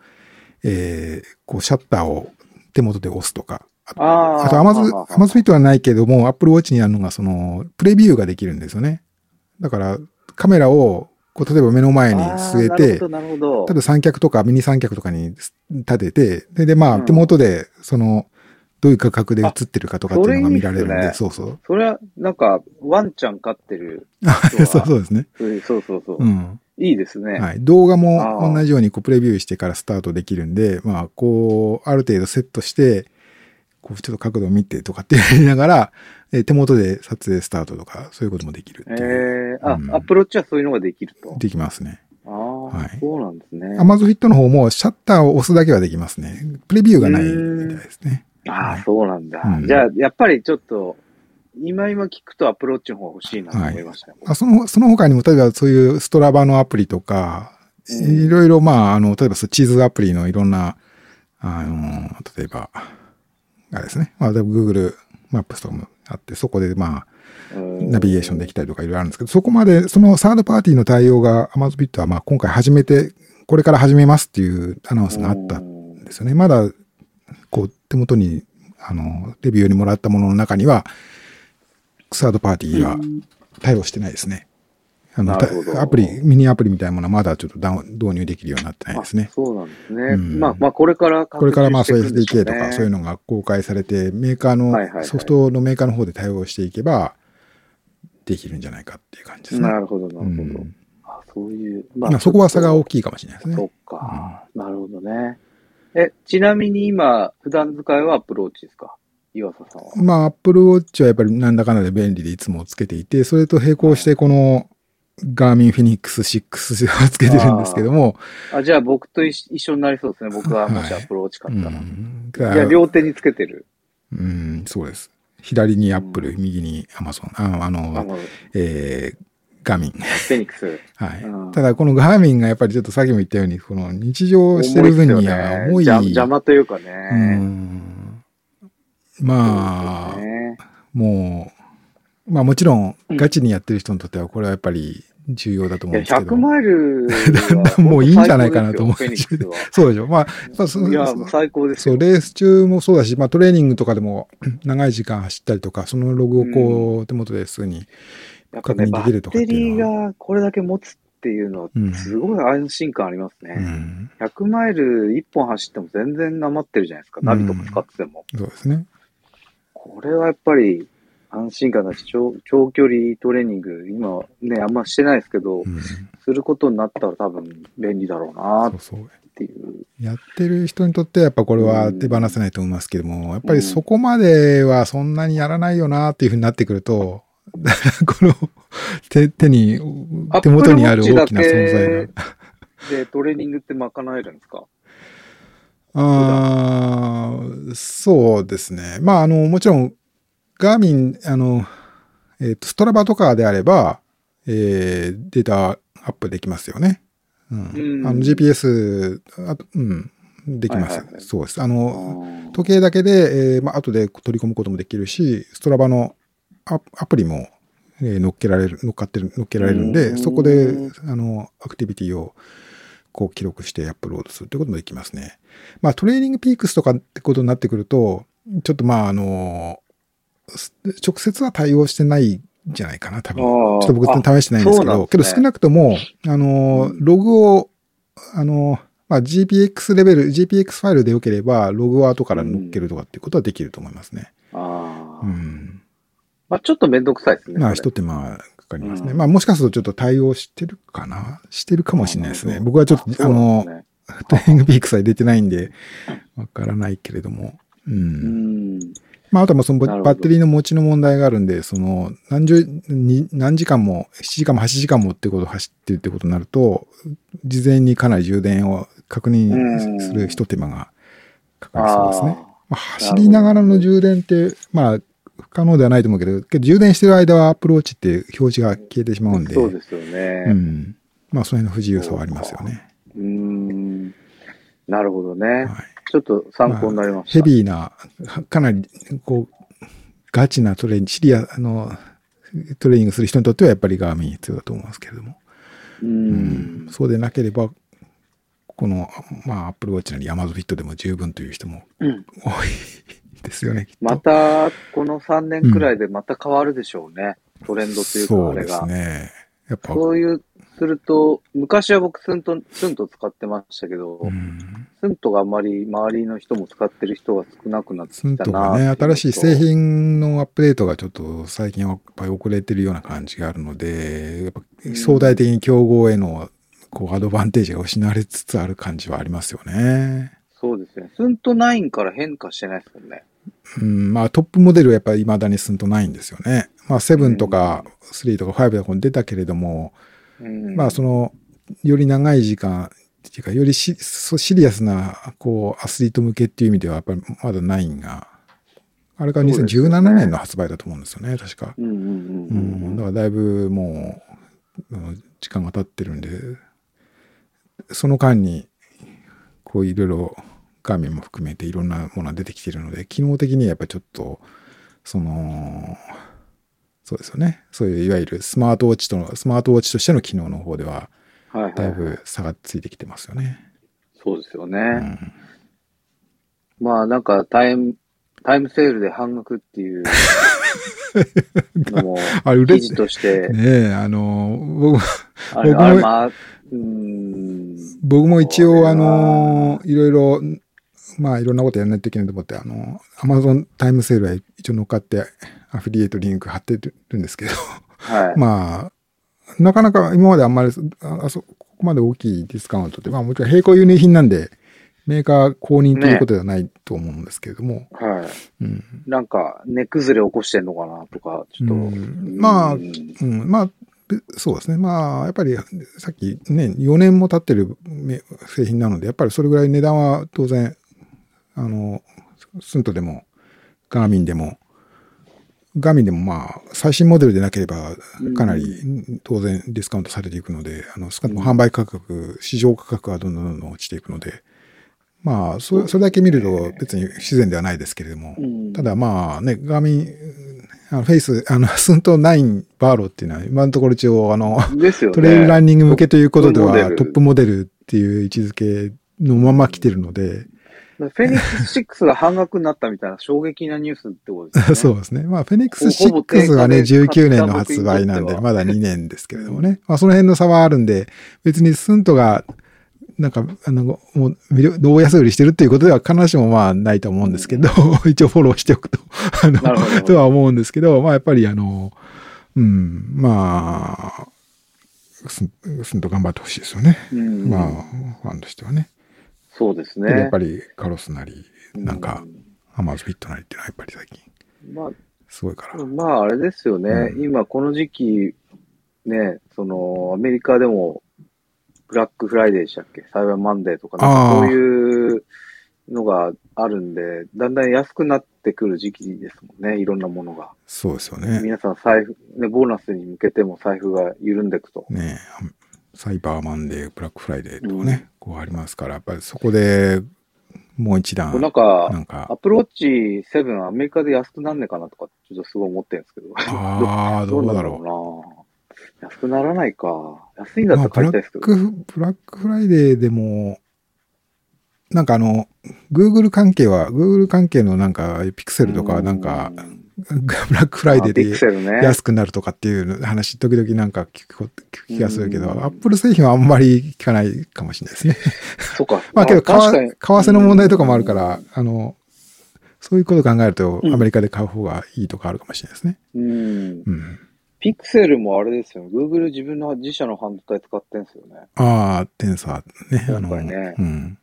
えー、こう、シャッターを手元で押すとか。ああと Amazon、Amazon Fit はないけども、Apple Watch にあるのが、その、プレビューができるんですよね。だから、カメラをこう、例えば目の前に据えて、ただ三脚とかミニ三脚とかに立てて、で、で、まあ、手元で、その、どういう価格で映ってるかとかっていうのが見られるんで、いいでね、そうそう。それは、なんか、ワンちゃん飼ってる。そうそうですね。そうそうそう。うん。いいですね。はい。動画も同じようにこうプレビューしてからスタートできるんで、まあ、こう、ある程度セットして、こう、ちょっと角度を見てとかってやりながら、え手元で撮影スタートとか、そういうこともできるええー、あ、うん、アプローチはそういうのができると。できますね。ああ、はい、そうなんですね。アマゾフィットの方もシャッターを押すだけはできますね。プレビューがないみたいですね。ああ、はい、そうなんだ、うん。じゃあ、やっぱりちょっと、今今聞くとアプローチの方が欲しいなと思いました、はい、あその、その他にも、例えばそういうストラバのアプリとか、いろいろ、まあ、あの、例えば地図アプリのいろんな、あの、例えば、あれですね。まあ、Google マップとかもあって、そこでまあ、ナビゲーションできたりとかいろいろあるんですけど、そこまで、そのサードパーティーの対応が Amazon Bit はまあ今回始めて、これから始めますっていうアナウンスがあったんですよね。まだ、こう、手元に、あの、レビューにもらったものの中には、サードパーティーは対応してないですね。あの、アプリ、ミニアプリみたいなものはまだちょっと導入できるようになってないですね。そうなんですね。うん、まあ、まあ、これからこれからまあ、そう SDK とかそういうのが公開されて、メーカーの、ソフトのメーカーの方で対応していけば、できるんじゃないかっていう感じですね。なるほど、なるほど。うん、あそういう。まあ、そこは差が大きいかもしれないですね。そっか、うん、なるほどね。え、ちなみに今、普段使いはアプローチですか？岩佐さんは。まあ、アップルウォッチはやっぱりなんだかんだで便利でいつもつけていて、それと並行してこの、ガーミンフェニックス6をつけてるんですけども。あじゃあ僕と一緒になりそうですね。僕はもしアプローチ買ったら。はいうん、いや、両手につけてる。うん、そうです。左にアップル、うん、右にアマゾン。ああの、えー、ガーミン。フェニックス。はい、うん。ただ、このガーミンがやっぱりちょっとさっきも言ったように、この日常してる分には重い。重い邪魔というかね。うん。まあ、ね、もう、まあもちろん、ガチにやってる人にとっては、これはやっぱり重要だと思うんですけど。100マイル もういいんじゃないかなと思う。そうでしょ。まあ、まあ、いや、最高ですそう、レース中もそうだし、まあトレーニングとかでも 長い時間走ったりとか、そのログをこう、手元ですぐに確認できるとかっていうのは。バッテリーがこれだけ持つっていうのは、すごい安心感ありますね。うん、100マイル1本走っても全然余ってるじゃないですか。ナビとか使ってても。そうですね。これはやっぱり、安心感だし長、長距離トレーニング、今ね、あんましてないですけど、うん、することになったら多分便利だろうなっていう。やってる人にとってはやっぱこれは手放せないと思いますけども、うん、やっぱりそこまではそんなにやらないよなっていうふうになってくると、この手手に、手元にある大きな存在が。で、トレーニングって賄えるんですか？ああ、そうですね。まあ、あの、もちろん、ガーミン、あの、えっ、ー、と、ストラバとかであれば、えー、データアップできますよね。うん。あの GPS、あうん、できます、はいはいはい。そうです。あの、時計だけで、えー、まあ、後で取り込むこともできるし、ストラバのアプリも、えー、乗っけられる、乗っかってる、乗っけられるんで、そこで、あの、アクティビティを、こう記録してアップロードするってこともできますね。まあトレーニングピークスとかってことになってくると、ちょっとまああの、直接は対応してないんじゃないかな、多分。ちょっと僕試してないんですけど、ね、けど少なくとも、あの、ログを、あの、まあ GPX レベル、GPX ファイルでよければ、ログを後から乗っけるとかっていうことはできると思いますね。ああ。うん。まあちょっとめんどくさいですね。まあ一手間かりますね。うん、まあもしかするとちょっと対応してるかな？してるかもしれないですね。僕はちょっと、あの、トレーニングピークさえ出てないんで、わからないけれども。うん。うんまあ、あとはそのバッテリーの持ちの問題があるんで、その何十、何時間も、7時間も8時間もってことを走ってるってことになると、事前にかなり充電を確認する一手間がかかりそうですね。まあ、走りながらの充電って、まあ、不可能ではないと思うけど、けど充電してる間はアプローチって表示が消えてしまうんで。そうですよね。うん。まあ、その辺の不自由さはありますよね。ううん。なるほどね。はい、ちょっと参考になりました。まあ、ヘビーな、かなり、こう、ガチなトレーニング、シリア、あの、トレーニングする人にとってはやっぱりガーミン必要だと思いますけれども。うん,、そうでなければ、この、まあ、アップルウォッチなりヤマゾフィットでも十分という人も多いですよね。また、この3年くらいでまた変わるでしょうね。うん、トレンドというか、あれが。そうですね。やっぱ。そういう、すると、昔は僕スント、スント使ってましたけど、うん、スントがあんまり周りの人も使ってる人が少なくなってきたなスントがね、新しい製品のアップデートがちょっと最近はやっぱり遅れてるような感じがあるので、やっぱ相対的に競合へのこうアドバンテージが失われつつある感じはありますよね。そうですね。スント9から変化してないですもんね。うん、まあトップモデルはやっぱり未だにスントないんですよね。まあ7とか3とか5とかに出たけれども、うん、まあその、より長い時間、っていうか、よりシシリアスな、こう、アスリート向けっていう意味では、やっぱりまだ9が、あれが2017年の発売だと思うんですよね、確か。うん。だからだいぶもう、時間が経ってるんで、その間に、こういろいろ画面も含めていろんなものが出てきているので、機能的にやっぱりちょっと、その、そうですよね。そういういわゆるスマートウォッチとの、スマートウォッチとしての機能の方では、だいぶ差がついてきてますよね。そうですよね。うん、まあなんかタイム、タイムセールで半額っていう のも、記事として。ねえ、あの、僕、僕も、まあ、僕も一応、あの、いろいろ、まあ、いろんなことやらないといけないと思って、あの、アマゾンタイムセールは一応乗っかって、アフィリエイトリンク貼ってるんですけど、はい、まあ、なかなか今まであんまり、あそこまで大きいディスカウントって、まあもちろん並行輸入品なんで、メーカー公認ということではないと思うんですけれども。ね、はい。うん。なんか、値崩れ起こしてんのかなとか、ちょっと。うん、まあ、うん、まあ、そうですね。まあ、やっぱり、さっきね、4年も経ってる製品なので、やっぱりそれぐらい値段は当然、あの、スントでも、ガーミンでも、ガーミンでもまあ、最新モデルでなければ、かなり当然ディスカウントされていくので、あの、少なくとも販売価格、市場価格はどんどんどんどん落ちていくので、まあ、そそれだけ見ると別に不自然ではないですけれども、ただまあね、ガーミン、あのフェイス、あの、スント9バーロっていうのは、今のところ一応、あの、ね、トレイルランニング向けということでは、トップモデルっていう位置づけのまま来てるので、フェニックス6が半額になったみたいな衝撃なニュースってことですね。そうですね。まあ、フェニックス6がね、19年の発売なんで、まだ2年ですけれどもね。まあ、その辺の差はあるんで、別にスントが、なんか、あの、もう、同安売りしてるっていうことでは必ずしもまあないと思うんですけど、一応フォローしておくと、あの、とは思うんですけど、まあやっぱりあの、うん、まあ、すんと頑張ってほしいですよね。まあ、ファンとしてはね。そうですね。やっぱりカロスなり、なんか、アマゾフィットなりっていうのはやっぱり最近、まあ、すごいから。まあ、あれですよね。うん、今、この時期、ね、その、アメリカでも、ブラックフライデーでしたっけ？サイバーマンデーとか、なんかそういうのがあるんで、だんだん安くなってくる時期ですもんね、いろんなものが。そうですよね。皆さん財布、ね、ボーナスに向けても財布が緩んでいくと。ねサイバーマンデー、ブラックフライデーとかね、うん、こうありますから、やっぱりそこでもう一段。なんか、なんか Apple Watch 7アメリカで安くなんねえかなとか、ちょっとすごい思ってるんですけど。ああ、どうだろうな。安くならないか。安いんだったら買いたいですけど、まあ、ブラックフライデーでも、なんかあの、Google 関係は、Google 関係のなんか、ピクセルとかなんか、ブラックフライデーで安くなるとかっていう話、時々なんか聞く気がするけど、アップル製品はあんまり聞かないかもしれないですね。そうか。まあけど、為替の問題とかもあるから、あの、そういうこと考えると、アメリカで買う方がいいとかあるかもしれないですね。うん。うん、ピクセルもあれですよね。Google 自分の自社の半導体使ってんすよね。ああ、テンサーね。あの、ね、うん。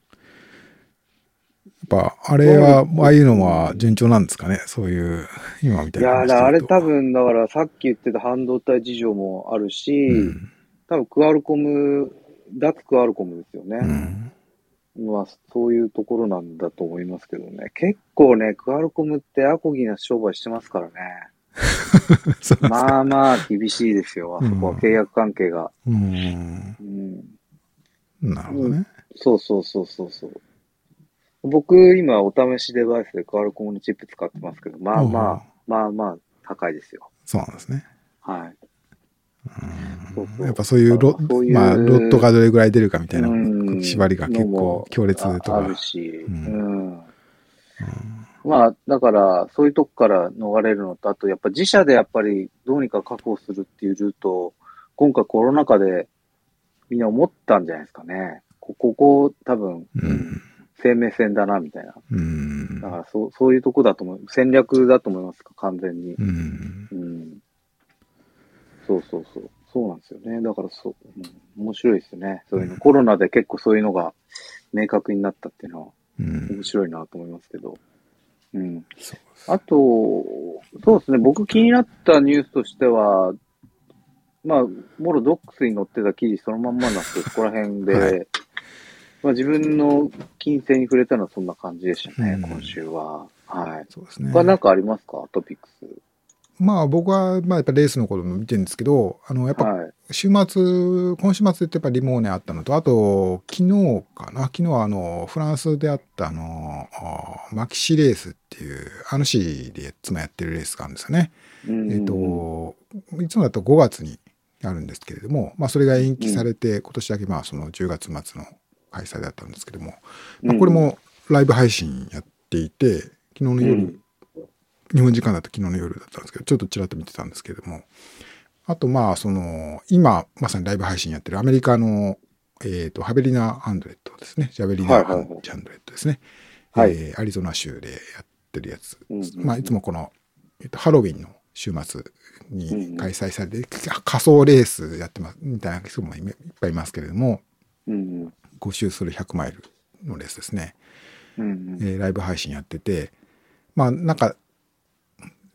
ぱ、あれは、ああいうのは順調なんですかね？そういう、今みたいな。いや、あれ多分、だからさっき言ってた半導体事情もあるし、うん、多分クアルコム、脱クアルコムですよね。うん、まあ、そういうところなんだと思いますけどね。結構ね、クアルコムってアコギな商売してますからね。まあまあ厳しいですよ、あそこは契約関係が。うん。うん、なるほどね、そうそうそうそうそう。僕、今、お試しデバイスでクアルコムのチップ使ってますけど、まあまあ、まあまあ、高いですよ。そうなんですね。はい。そうそうやっぱそういうロうまあ、ロットがどれぐらい出るかみたいな縛りが結構強烈とか。あるし、うん、うん、まあ、だから、そういうとこから逃れるのと、あと、やっぱ自社でやっぱりどうにか確保するっていうルートを、今回コロナ禍でみんな思ったんじゃないですかね。ここ、こ多分、うん生命線だな、みたいな。うん。だからそう、そういうとこだと思う。戦略だと思いますか、完全に。うん。うん。そうそうそう。そうなんですよね。だからそう、うん、面白いですよね。そういうの、うん、コロナで結構そういうのが明確になったっていうのは、面白いなと思いますけど。うん。あと、そうですね。僕気になったニュースとしては、まあ、もろドックスに載ってた記事そのまんまになって、そこら辺で、はいまあ、自分の金星に触れたのはそんな感じでしたね、うん、今週は。はい。そうですね。他何かありますか？トピックス。まあ僕は、まあやっぱレースのことも見てるんですけど、あの、やっぱ週末、はい、今週末ってやっぱリモーネあったのと、あと、昨日かな、昨日はあの、フランスであったあの、マキシレースっていう、あの市でいつもやってるレースがあるんですよね。えっ、と、いつもだと5月にあるんですけれども、まあそれが延期されて、うん、今年だけまあその10月末の開催だったんですけども、まあ、これもライブ配信やっていて、昨日の夜、うん、日本時間だと昨日の夜だったんですけど、ちょっとちらっと見てたんですけども、あとまあ、その、今、まさにライブ配信やってるアメリカの、えっ、ー、と、ハベリナ・ハンドレットですね。ジャベリナ・ハンドレットですね。はい、えー、アリゾナ州でやってるやつ。うんうん、まあ、いつもこの、えーと、ハロウィンの週末に開催されて、うんうん、仮想レースやってます、みたいな人もいっぱいいますけれども、うんうん、5周する100マイルのレースですね、うんうん、えー、ライブ配信やっててまあなんか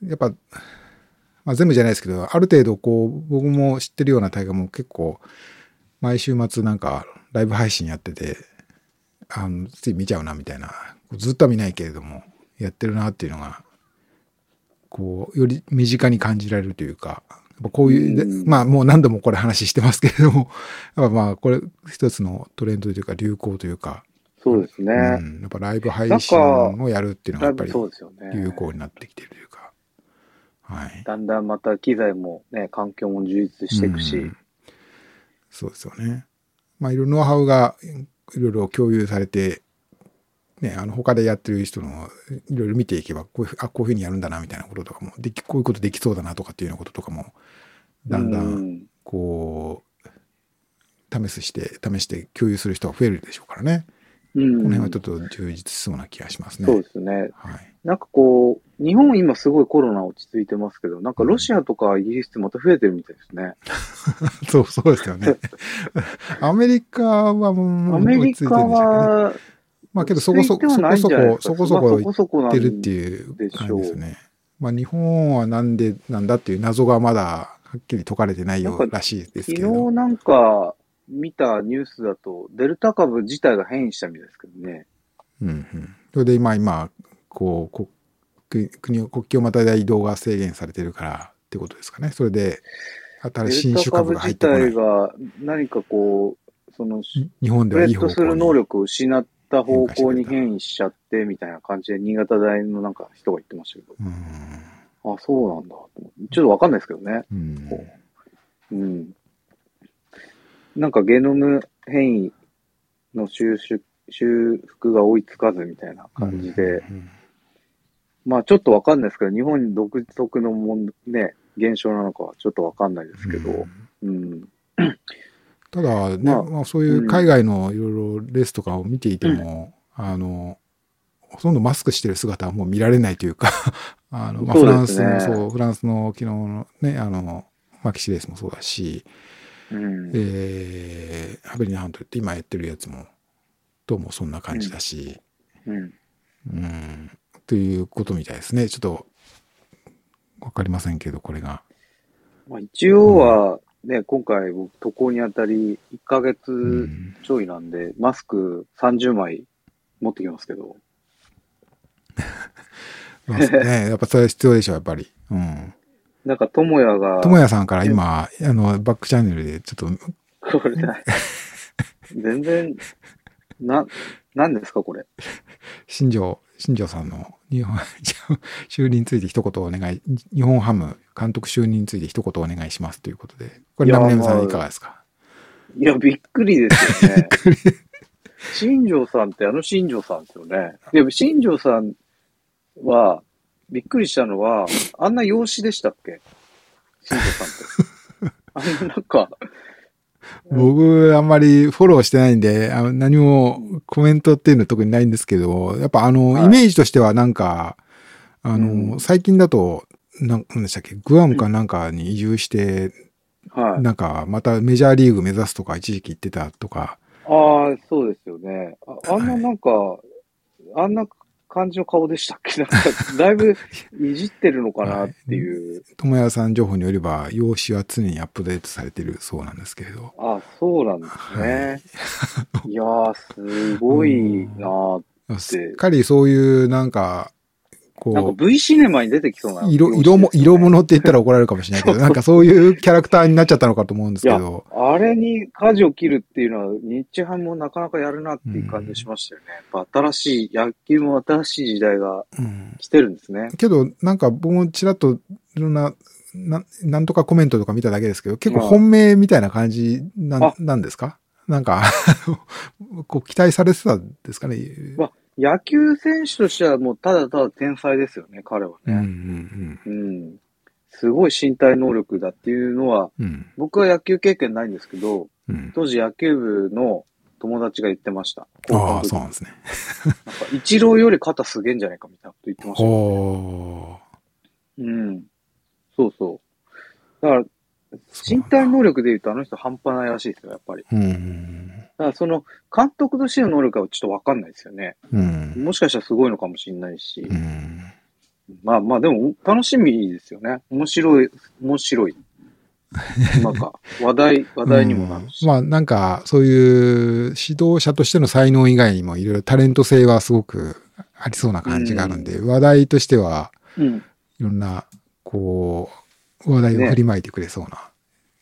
やっぱ、まあ、全部じゃないですけどある程度こう僕も知ってるような大会も結構毎週末なんかライブ配信やっててあのつい見ちゃうなみたいなずっとは見ないけれどもやってるなっていうのがこうより身近に感じられるというかこういう、うん、まあもう何度もこれ話してますけれども、やっぱまあこれ一つのトレンドというか流行というか、そうですね。うん、やっぱライブ配信をやるっていうのがやっぱり流行になってきてるというか、はい。だんだんまた機材もね、環境も充実していくし、うん、そうですよね。まあいろいろノウハウがいろいろ共有されて、ね、あの他でやってる人のいろいろ見ていけばこういうあこういうふうにやるんだなみたいなこととかもできこういうことできそうだなとかっていうようなこととかもだんだんこう試すして試して共有する人が増えるでしょうからね。うん、この辺はちょっと充実しそうな気がしますね。そうですね。はい。なんかこう、日本今すごいコロナ落ち着いてますけど、なんかロシアとかイギリスってまた増えてるみたいですね。そう、そうですよね。アメリカはもう、アメリカは、まあけどそこそこ、そこそこ、そこそこ言ってるっていう感じですね。まあ日本はなんでなんだっていう謎がまだはっきり解かれてないようらしいですけど。昨日なんか見たニュースだと、デルタ株自体が変異したみたいですけどね。うんうん。それで今、今、こう、こ国国境をまたいだ移動が制限されてるからってことですかね。それで、新デしい新種ルタ株株が入っ自てこない体。が何かこう、その、日本ではする能力を失った方向に変異しちゃってみたいな感じで、新潟大のなんか人が言ってましたけど、うん。あ、そうなんだ。ちょっとわかんないですけどね。うん。こうん。なんかゲノム変異の収縮、修復が追いつかずみたいな感じで、うんまあちょっとわかんないですけど、日本独特のもんね、現象なのかはちょっとわかんないですけど、うん。ただね、まあまあ、そういう海外のいろいろレースとかを見ていても、あの、ほとんどマスクしてる姿はもう見られないというか、あの、まあ、フランスそうねもそう、フランスの昨日のね、あの、マキシレースもそうだし、うん。えー、ハベリナハントって今やってるやつも、どうもそんな感じだし、うん。うん、ということみたいですね。ちょっと、わかりませんけど、これが。まあ一応はね、今回僕渡航にあたり1ヶう月んちょいなんで、マスク30枚持ってきますけど、まあね、やっぱそれは必要でしょ、やっぱり。うん。なんか智也が、ともやさんから今、あの、バックチャンネルでちょっと、これね、全然、な、何ですかこれ。新庄、新庄さんの日本、就任について一言お願い、日本ハム監督就任について一言お願いしますということで。これ、ラムネムさまあんいかがですか？いや、びっくりですよね。新庄さんってあの新庄さんですよね。でも新庄さんは、びっくりしたのは、あんな容姿でしたっけ？新庄さんって。あの、なんか、僕、あんまりフォローしてないんで、あの何もコメントっていうのは特にないんですけど、やっぱあの、はい。イメージとしてはなんか、あの、うん。最近だと、なんなんでしたっけ、グアムかなんかに移住して、はい。なんか、またメジャーリーグ目指すとか一時期言ってたとか、ああ、そうですよね。ああんななんか、あんな感じの顔でしたっけ？なんか、だいぶいじってるのかなっていう。友也さん情報によれば、容姿は常にアップデートされてるそうなんですけれど。あそうなんですね。い、やー、すごいなーすっかりそういう、なんか、なんかこ V シネマに出てきそうなう、色、色も、色物って言ったら怒られるかもしれないけど、なんかそういうキャラクターになっちゃったのかと思うんですけど、あれに舵を切るっていうのは、日ハムもなかなかやるなっていう感じがしましたよね。やっぱ新しい、野球も新しい時代がうん。来てるんですね。けど、なんか僕もちらっといろんな、ななんとかコメントとか見ただけですけど、結構まあ本命みたいな感じなあんなんですか？なんか、こう期待されてたんですかね？まあ野球選手としてはもうただただ天才ですよね、彼はうんうね。んうん。すごい身体能力だっていうのは、うん。うん。僕は野球経験ないんですけど、うん。当時野球部の友達が言ってました。ああ、そうなんですね。なんか、イチローより肩すげえんじゃないかみたいなこと言ってましたよ。ほうん。そうそう。だから、身体能力で言うとあの人半端ないらしいですよ、やっぱり。うん。だからその、監督としての能力はちょっとわかんないですよね。うん。もしかしたらすごいのかもしれないし。うん。まあまあ、でも楽しみですよね。面白い、面白い。なんか、話題、話題にもなるし。うんまあなんか、そういう指導者としての才能以外にもいろいろタレント性はすごくありそうな感じがあるんで、話題としてはうん。いろんな、こう、話題を振りまいてくれそうな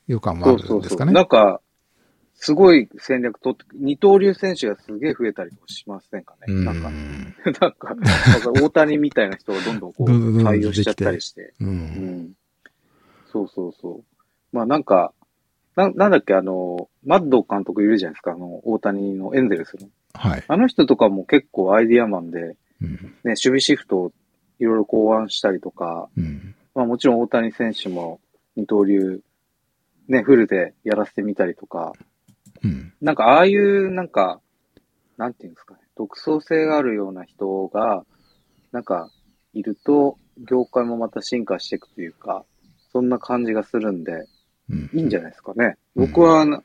予感もあそうそうんそう。るですかね。なんか、すごい戦略取って、二刀流選手がすげえ増えたりしませんかね？うんなんか、なんか、なんか大谷みたいな人がどんどんこう ん対応しちゃったりして。う。うんん。そうそうそう。まあなんか、な、なんだっけ、あの、マッド監督いるじゃないですか、あの、大谷のエンゼルスの。はい。あの人とかも結構アイディアマンで、うん。ね、守備シフトをいろいろ考案したりとか、うん。まあもちろん大谷選手も二刀流、ね、フルでやらせてみたりとか、うん。なんかああいうなんか、なんていうんですかね、独創性があるような人が、なんか、いると、業界もまた進化していくというか、そんな感じがするんで、うん。いいんじゃないですかね。うん僕はな、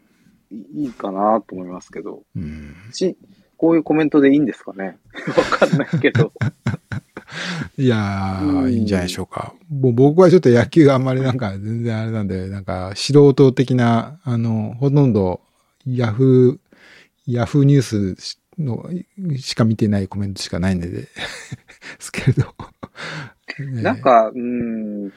いいかなと思いますけど、うん。し、こういうコメントでいいんですかね？わかんないけど。いやー、うんいいんじゃないでしょうか。もう僕はちょっと野球があんまりなんか全然あれなんで、なんか素人的な、あの、ほとんどヤフー、ヤフーニュースのしか見てないコメントしかないんで、ですけれど。なんか、うん、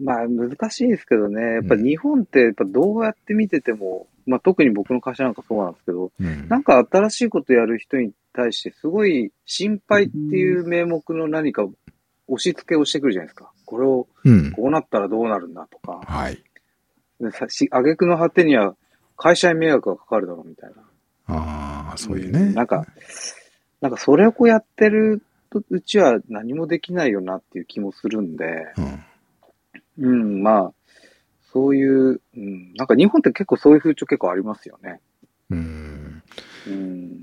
まあ難しいですけどね、やっぱり日本ってやっぱどうやって見てても、まあ特に僕の会社なんかそうなんですけど、うん、なんか新しいことやる人に対してすごい心配っていう名目の何か押し付けをしてくるじゃないですか。これを、こうなったらどうなるんだとか。はい。でさし、挙句の果てには会社に迷惑がかかるだろうみたいな。ああ、そういうね、なんか、なんかそれをこうやってるうちは何もできないよなっていう気もするんで、うん、うん、まあ、そういう、うん、なんか日本って結構そういう風潮結構ありますよね。うん。うん。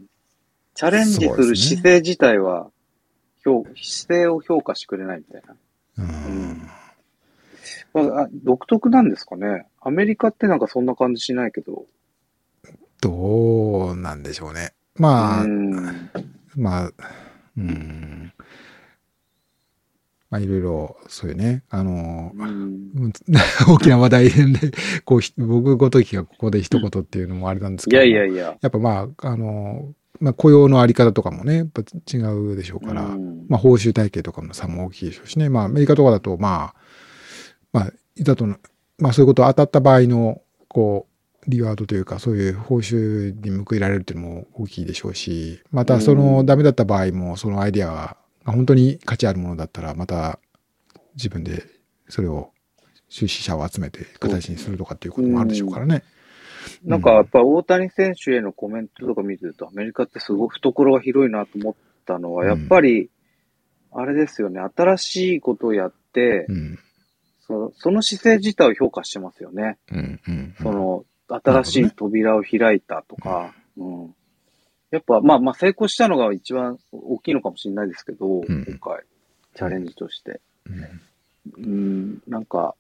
チャレンジする姿勢自体は、評、姿勢を評価してくれないみたいな。うん。まあ、独特なんですかね。アメリカってなんかそんな感じしないけど。どうなんでしょうね。まあ、まあ、うん。まあ、いろいろ、そういうね、あの、うん、大きな話題で、こう、僕ごときがここで一言っていうのもあれなんですけど、いやいやいや。やっぱまあ、あの、まあ、雇用のあり方とかもね、やっぱ違うでしょうから、うん、まあ、報酬体系とかの差も大きいでしょうしね、まあ、アメリカとかだと、まあ、まあ、いざとの、まあ、そういうこと当たった場合の、こう、リワードというか、そういう報酬に報いられるっていうのも大きいでしょうし、またそのダメだった場合も、そのアイディアが本当に価値あるものだったら、また自分でそれを出資者を集めて形にするとかっていうこともあるでしょうからね。なんかやっぱ大谷選手へのコメントとか見てると、アメリカってすごい懐が広いなと思ったのは、やっぱり、あれですよね、新しいことをやって、うん、そのその姿勢自体を評価してますよね。うんうんうん、その新しい扉を開いたとか、ね、うん。やっぱ、まあまあ成功したのが一番大きいのかもしれないですけど、うん、今回、チャレンジとして。うん、うん、なんか、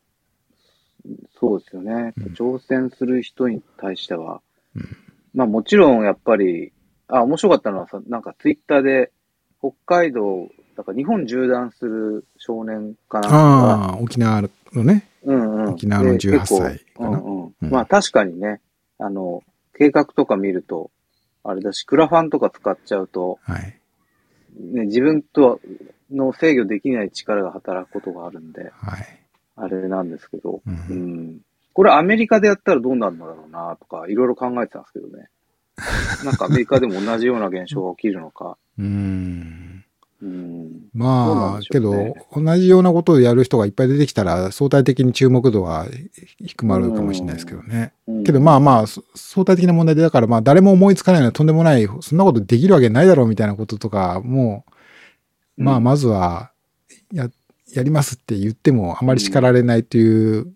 そうですよね。挑戦する人に対しては、うん、まあもちろんやっぱり、あ、面白かったのはさ、なんかツイッターで、北海道、だから日本縦断する少年かなああ、沖縄のね。うんうん。沖縄の18歳かな。うんうん。まあ確かにね、あの、計画とか見ると、あれだし、クラファンとか使っちゃうと、はい。ね、自分との制御できない力が働くことがあるんで、はい。あれなんですけど、うん、うん。これアメリカでやったらどうなるんだろうなとか、いろいろ考えてたんですけどね。なんかアメリカでも同じような現象が起きるのか。うん。まあ、ね、けど、同じようなことをやる人がいっぱい出てきたら、相対的に注目度は低まるかもしれないですけどね。けどまあまあ、相対的な問題で、だからまあ誰も思いつかないのはとんでもない、そんなことできるわけないだろうみたいなこととか、もう、まあまずは、や、やりますって言ってもあまり叱られないという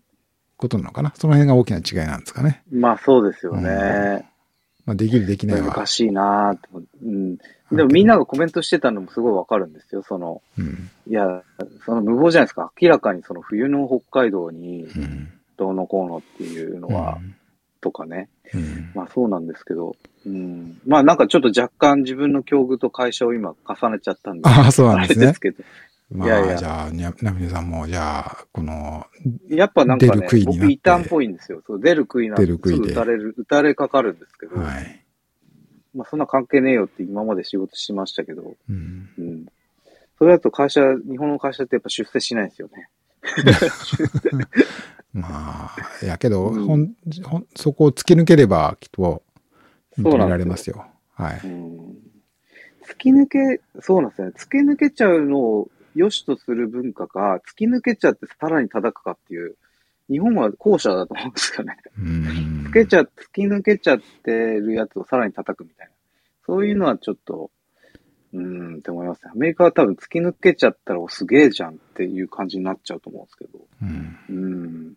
ことなのかな。その辺が大きな違いなんですかね。まあそうですよね。まあできるできないは。難しいなうん。でもみんながコメントしてたのもすごいわかるんですよ。その、うん、いや、その無謀じゃないですか。明らかにその冬の北海道に、どうのこうのっていうのは、うん、とかね。うん、まあそうなんですけど、うん。まあなんかちょっと若干自分の境遇と会社を今重ねちゃったんで。ああ、そうなんですね。ですけど。まあ、いやいやじゃあ、なみねさんも、じゃあ、この、やっぱなんかね、僕異端っぽいんですよ。そう出る杭なんで、すぐ打たれる、打たれかかるんですけど。はい。まあそんな関係ねえよって今まで仕事しましたけど、うん。うん。それだと会社、日本の会社ってやっぱ出世しないですよね。まあ、やけど、うん、ほん、ほん、そこを突き抜ければ、きっと、認められますよ。はい、うん。突き抜け、そうなんですね。突き抜けちゃうのを良しとする文化か、突き抜けちゃってさらに叩くかっていう、日本は後者だと思うんですよね。つけちゃ、突き抜けちゃってるやつをさらに叩くみたいな。そういうのはちょっと、うーんって思いますね。アメリカは多分突き抜けちゃったらおすげえじゃんっていう感じになっちゃうと思うんですけど。うん。うん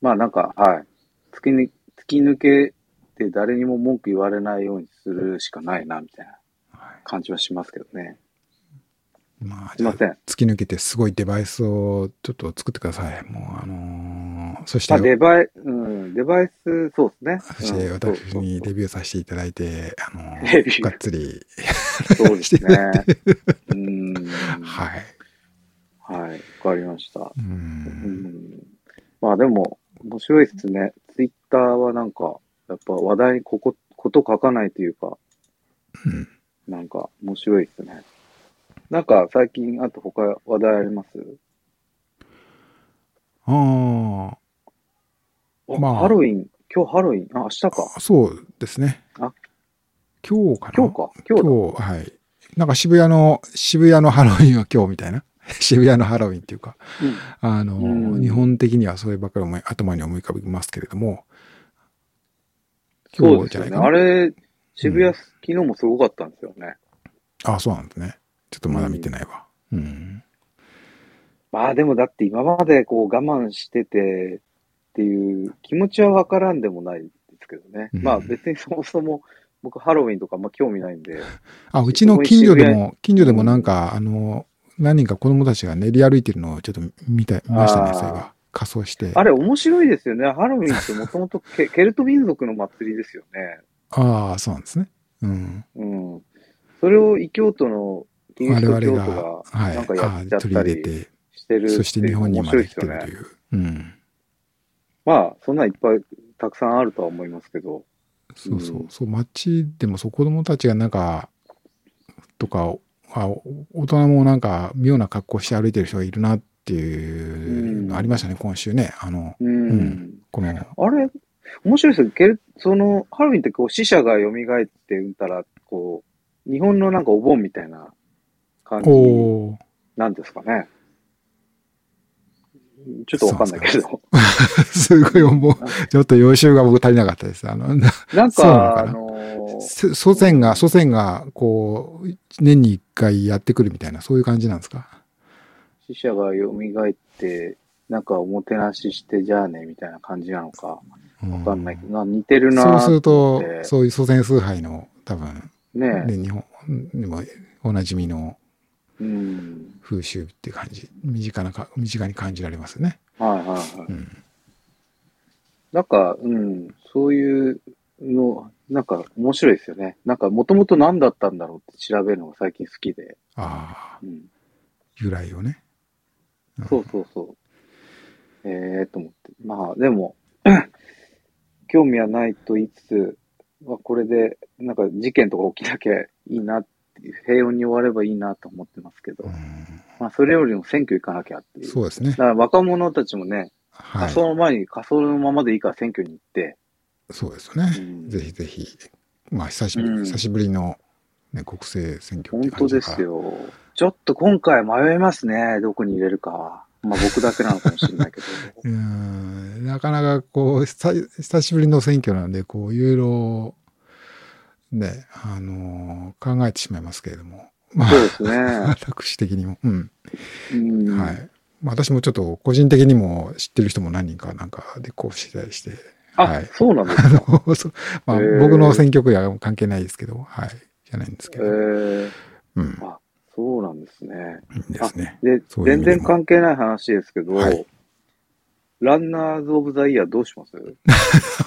まあなんか、はい。突き抜突き抜けて誰にも文句言われないようにするしかないな、みたいな感じはしますけどね。まあ、すいません。突き抜けてすごいデバイスをちょっと作ってください。もう、あのー、そして。デバイ、うん、デバイス、そうですね。そして私にレビューさせていただいて、あのー、がっつり。そうですね。うん。はい。はい、わかりました。うん。まあでも、面白いですね。ツイッターはなんか、やっぱ話題にここ、こと書かないというか、うん。なんか、面白いですね。なんか、最近、あと他話題あります？ああまあハロウィン、今日ハロウィン、あ、明日か。あ、そうですね。あ今日かな？今日か。今日だ。今日、はい。なんか渋谷の、渋谷のハロウィンは今日みたいな？渋谷のハロウィンっていうか、あの、うん日本的にはそればっかり思い頭に思い浮かびますけれども。今日じゃないかな？あれ、渋谷、昨日もすごかったんですよね。あ、そうなんですね。ちょっとまだ見てないわ。うん。まあでもだって今までこう我慢しててっていう気持ちはわからんでもないですけどね。うんまあ別にそもそも 僕ハロウィンとかあんま興味ないんで。あ、うちの近所でも、近所でもなんか、あの、何人か子供たちが練り歩いてるのをちょっと見た、見ましたね、そういえば。仮装して。あれ面白いですよね。ハロウィンってもともと ケケルト民族の祭りですよね。ああ、そうなんですね。うん。うん。それを異教徒のキリ我スト教々が、なんかやっちゃったり入れて、してるそして日本にまで来てる。という。うん。まあそんなんいっぱいたくさんあるとは思いますけど。そうそうう。んそう、街でもそう、子供たちがなんか、とか、あ大人もなんか妙な格好して歩いてる人がいるなっていうのありましたね、今週ね。あの、うん。うんこの、あれ、面白いですよ。ケルその、ハロウィンってこう死者が蘇ってうんたら、こう、日本のなんかお盆みたいな感じなんですかね。ちょっとわかんないけど。すごい思う。ちょっと予習が僕足りなかったです。あの、なんか、あのーす祖先が、祖先が、こう、年に一回やってくるみたいな、そういう感じなんですか？死者が蘇って、なんかおもてなししてじゃあね、みたいな感じなのか、わわかんないけど、な似てるなそうするとそういう祖先崇拝の、多分、ねで、日本でもおなじみのうん。風習って感じ、身近なか、身近に感じられますね。はいはいはい。うん。なんか、うん、そういうの、なんか面白いですよね。なんか、もともと何だったんだろうって調べるのが最近好きで。ああ、うん、由来をね。そうそうそう。ええー、と思って。まあ、でも、興味はないと言いつつ、まあ、これで、なんか事件とか起きなきゃいいなっていう、平穏に終わればいいなと思ってますけど、うんまあ、それよりも選挙行かなきゃっていう。そうですねだ。から若者たちもね、はい仮。装の前に仮装のままでいいから選挙に行って、そうですよね。うんぜひぜひ。まあ、久しぶり、うん久しぶりの、ね、国政選挙ってい本当ですよ。ちょっと今回迷いますね。どこに入れるか。まあ僕だけなのかもしれないけど。うーんなかなかこう、久久しぶりの選挙なんで、こう、いろいろ、ね、あのー考えてしまいますけれども。まあそうですね。私的にも。うん。うん、はい。まあ、私もちょっと個人的にも知ってる人も何人かなんかでこうしたりして。あ、はい。そうなんです あか。まあ、僕の選挙区や関係ないですけど、はい。じゃないんですけえど。ー、うん。あ、そうなんですね。ですね。で、全然関係ない話ですけど、はいランナーズ・オブ・ザ・イヤーどうします？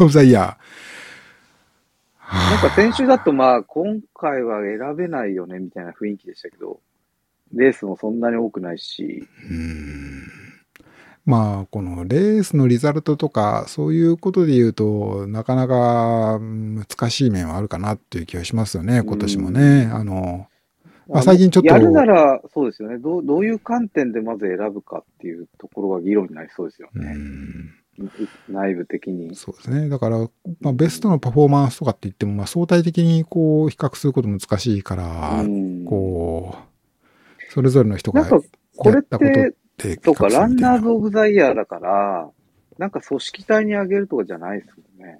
オブザイヤー。なんか先週だとまあ今回は選べないよねみたいな雰囲気でしたけど、レースもそんなに多くないし、うーんまあ、このレースのリザルトとか、そういうことで言うと、なかなか難しい面はあるかなっていう気がしますよね、今年もね。あの、まあ最近ちょっとやるならそうですよねどう。どういう観点でまず選ぶかっていうところが議論になりそうですようね。ん、内部的に。そうですね。だから、まあ、ベストのパフォーマンスとかって言っても、まあ、相対的にこう、比較すること難しいから、うんこう、それぞれの人がやったことて、で比そうか、ランナーズ・オブ・ザ・イヤーだから、なんか組織体にあげるとかじゃないですもんね。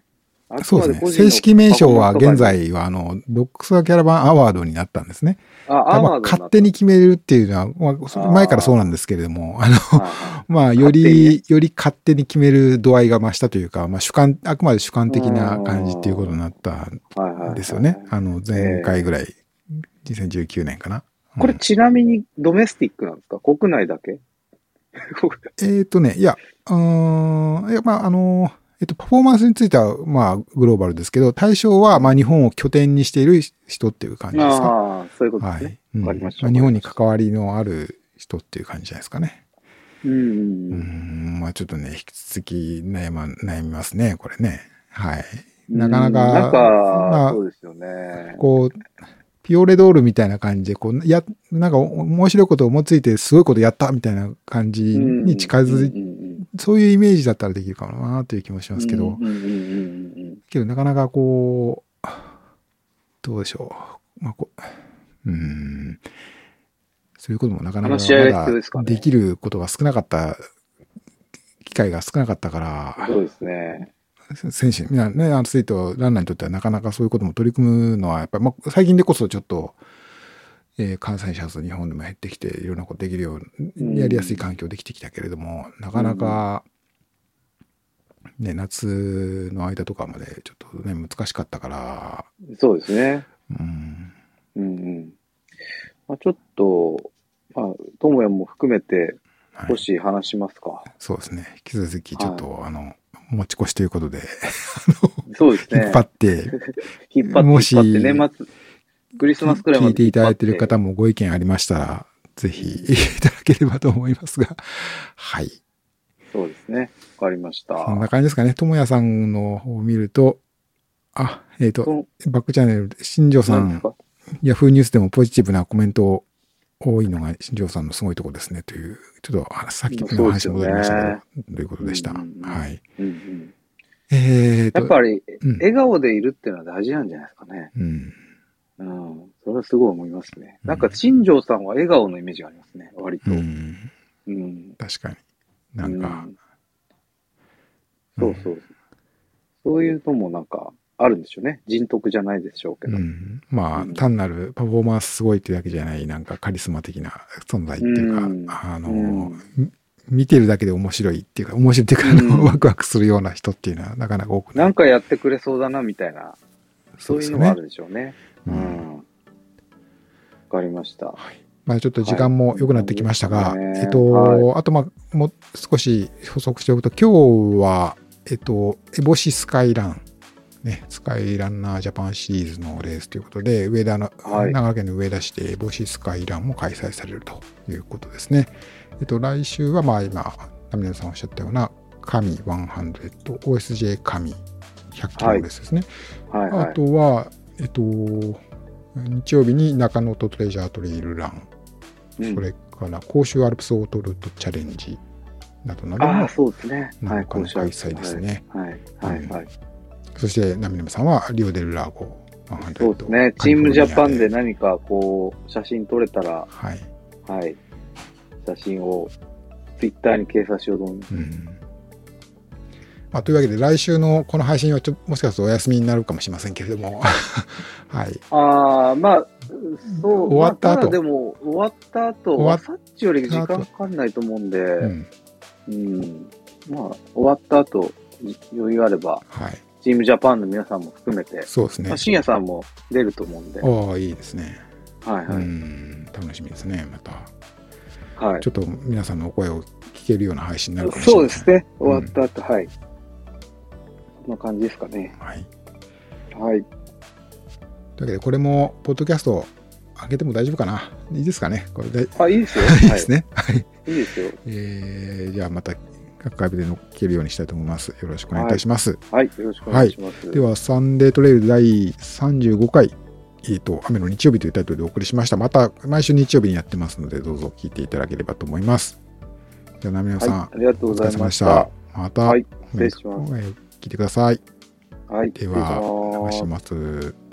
あそうですね。正式名称は現在は、あの、ロックスワキャラバンアワードになったんですね。あ、まあ勝手に決めるっていうのは、まあ前からそうなんですけれども、あの、はいはい。まあ、より、より勝手に決める度合いが増したというか、まあ、主観、あくまで主観的な感じっていうことになったんですよね。あの、前回ぐらい、2019年かな。これうんちなみにドメスティックなんですか？国内だけ？えっ、とね、いや、うーん、いや、まあ、あの、えっと、パフォーマンスについては、まあ、グローバルですけど、対象は、まあ、日本を拠点にしている人っていう感じですか？ああ、そういうことですねはい。。うんわかりましたまあ日本に関わりのある人っていう感じじゃないですかね。うん。ううんん、まあちょっとね、引き続き悩ま、悩みますね、これね。はい。なかなか、なんか、まあそうですよね。こう、フィオレドールみたいな感じで、こう、や、なんか面白いことを思いついてすごいことやったみたいな感じに近づい、そういうイメージだったらできるかもなという気もしますけど、けどなかなかこう、どうでしょう。まあ、こう、うん、そういうこともなかなかまだできることが少なかった、機会が少なかったから、そうですね。選手、みんなね、アスリート、ランナーにとってはなかなかそういうことも取り組むのは、やっぱり、まあ、最近でこそちょっと、えー、感染者数日本でも減ってきて、いろんなことできるように、やりやすい環境できてきたけれども、なかなか、ね、夏の間とかまでちょっとね、難しかったから。そうですね。うん。うんうん。まあ、ちょっと、まあ、ともやも含めて、少し話しますか、はい、そうですね。引き続き、ちょっと、はい、あの、持ち越しということで、そうですね。引っ張って、引っ張って、もし、年末、クリスマスくらいまで聞いていただいている方もご意見ありましたら、ぜひいただければと思いますが、はい。そうですね。わかりました。そんな感じですかね。ともやさんの方を見ると、あ、えっ、ー、と、バックチャンネルで、新庄さん、ヤフーニュースでもポジティブなコメント多いのが新庄さんのすごいとこですねという、ちょっとさっきの話に戻りましたけど、ね、ということでした。うんうん、はい。うんうん、えやっぱり、笑顔でいるっていうのは大事なんじゃないですかね。うん。うん。それはすごい思いますね。なんか、新庄さんは笑顔のイメージがありますね、割と。うん。うん、確かに。なんか、うん、そうそう。そういうのもなんか、あるんでしょうね。人徳じゃないでしょうけど。うん、まあ、うん、単なるパフォーマンスすごいってだけじゃない、なんかカリスマ的な存在っていうか、うん、あの、うん、見てるだけで面白いっていうか、面白いっていうか、ワクワクするような人っていうのはなかなか多くない。なんかやってくれそうだな、みたいな、そういうのもあるでしょうね。うん。わかりました。はいまあ、ちょっと時間も良くなってきましたが、はい、えっと、はい、あと、まあ、もう少し補足しておくと、今日は、えっと、エボシスカイランね、スカイランナージャパンシリーズのレースということで、上田の、はい、長野県の上田市でボシスカイランも開催されるということですね。えっと、来週は、まあ今、ナミネさんおっしゃったような、神100、OSJ 神100キロレースですね。はいはいはい、あとは、えっと、日曜日に中野とトレジャートレイルラン、うん、それから甲州アルプスオートルートチャレンジなどなどの、そうですね。はい、開催ですね。はい、はい、はい。そして、ナミナムさんはリオデルラーゴそうですね。チームジャパンで何かこう、写真撮れたら、はい。はい。写真をツイッターに掲載しようと思います。うんまあ、というわけで、来週のこの配信はちょもしかするとお休みになるかもしれませんけれども、はい。ああ、まあ、そう、終わった後、まあ、でも、終わった後、終わさっちより時間かかんないと思うんで、うん、うん、まあ、終わった後、余裕あれば、はい。チームジャパンの皆さんも含めて、そうですね。まあ、深夜さんも出ると思うんで。ああ、いいですね。はいはい。うん、楽しみですね、また。はい。ちょっと皆さんのお声を聞けるような配信になるかもしれない。そうですね。終わった後、うん、はい。な感じですかね。はい。はい。というわけで、これも、ポッドキャスト上げても大丈夫かないいですかね？これで。あ、いいですよ。いいですね。はい。いいですよ。えー、じゃあまた各回で乗っけるようにしたいと思います。よろしくお願いいたします。はい、はい、よろしくお願いします。はい、では、サンデートレイル第35回、えっ、ー、と、雨の日曜日というタイトルでお送りしました。また、毎週日曜日にやってますので、どうぞ聞いていただければと思います。じゃあ、ナミさん、はい、ありがとうございました。また、はい、失礼します。聞いてください。はい、では、お願いします。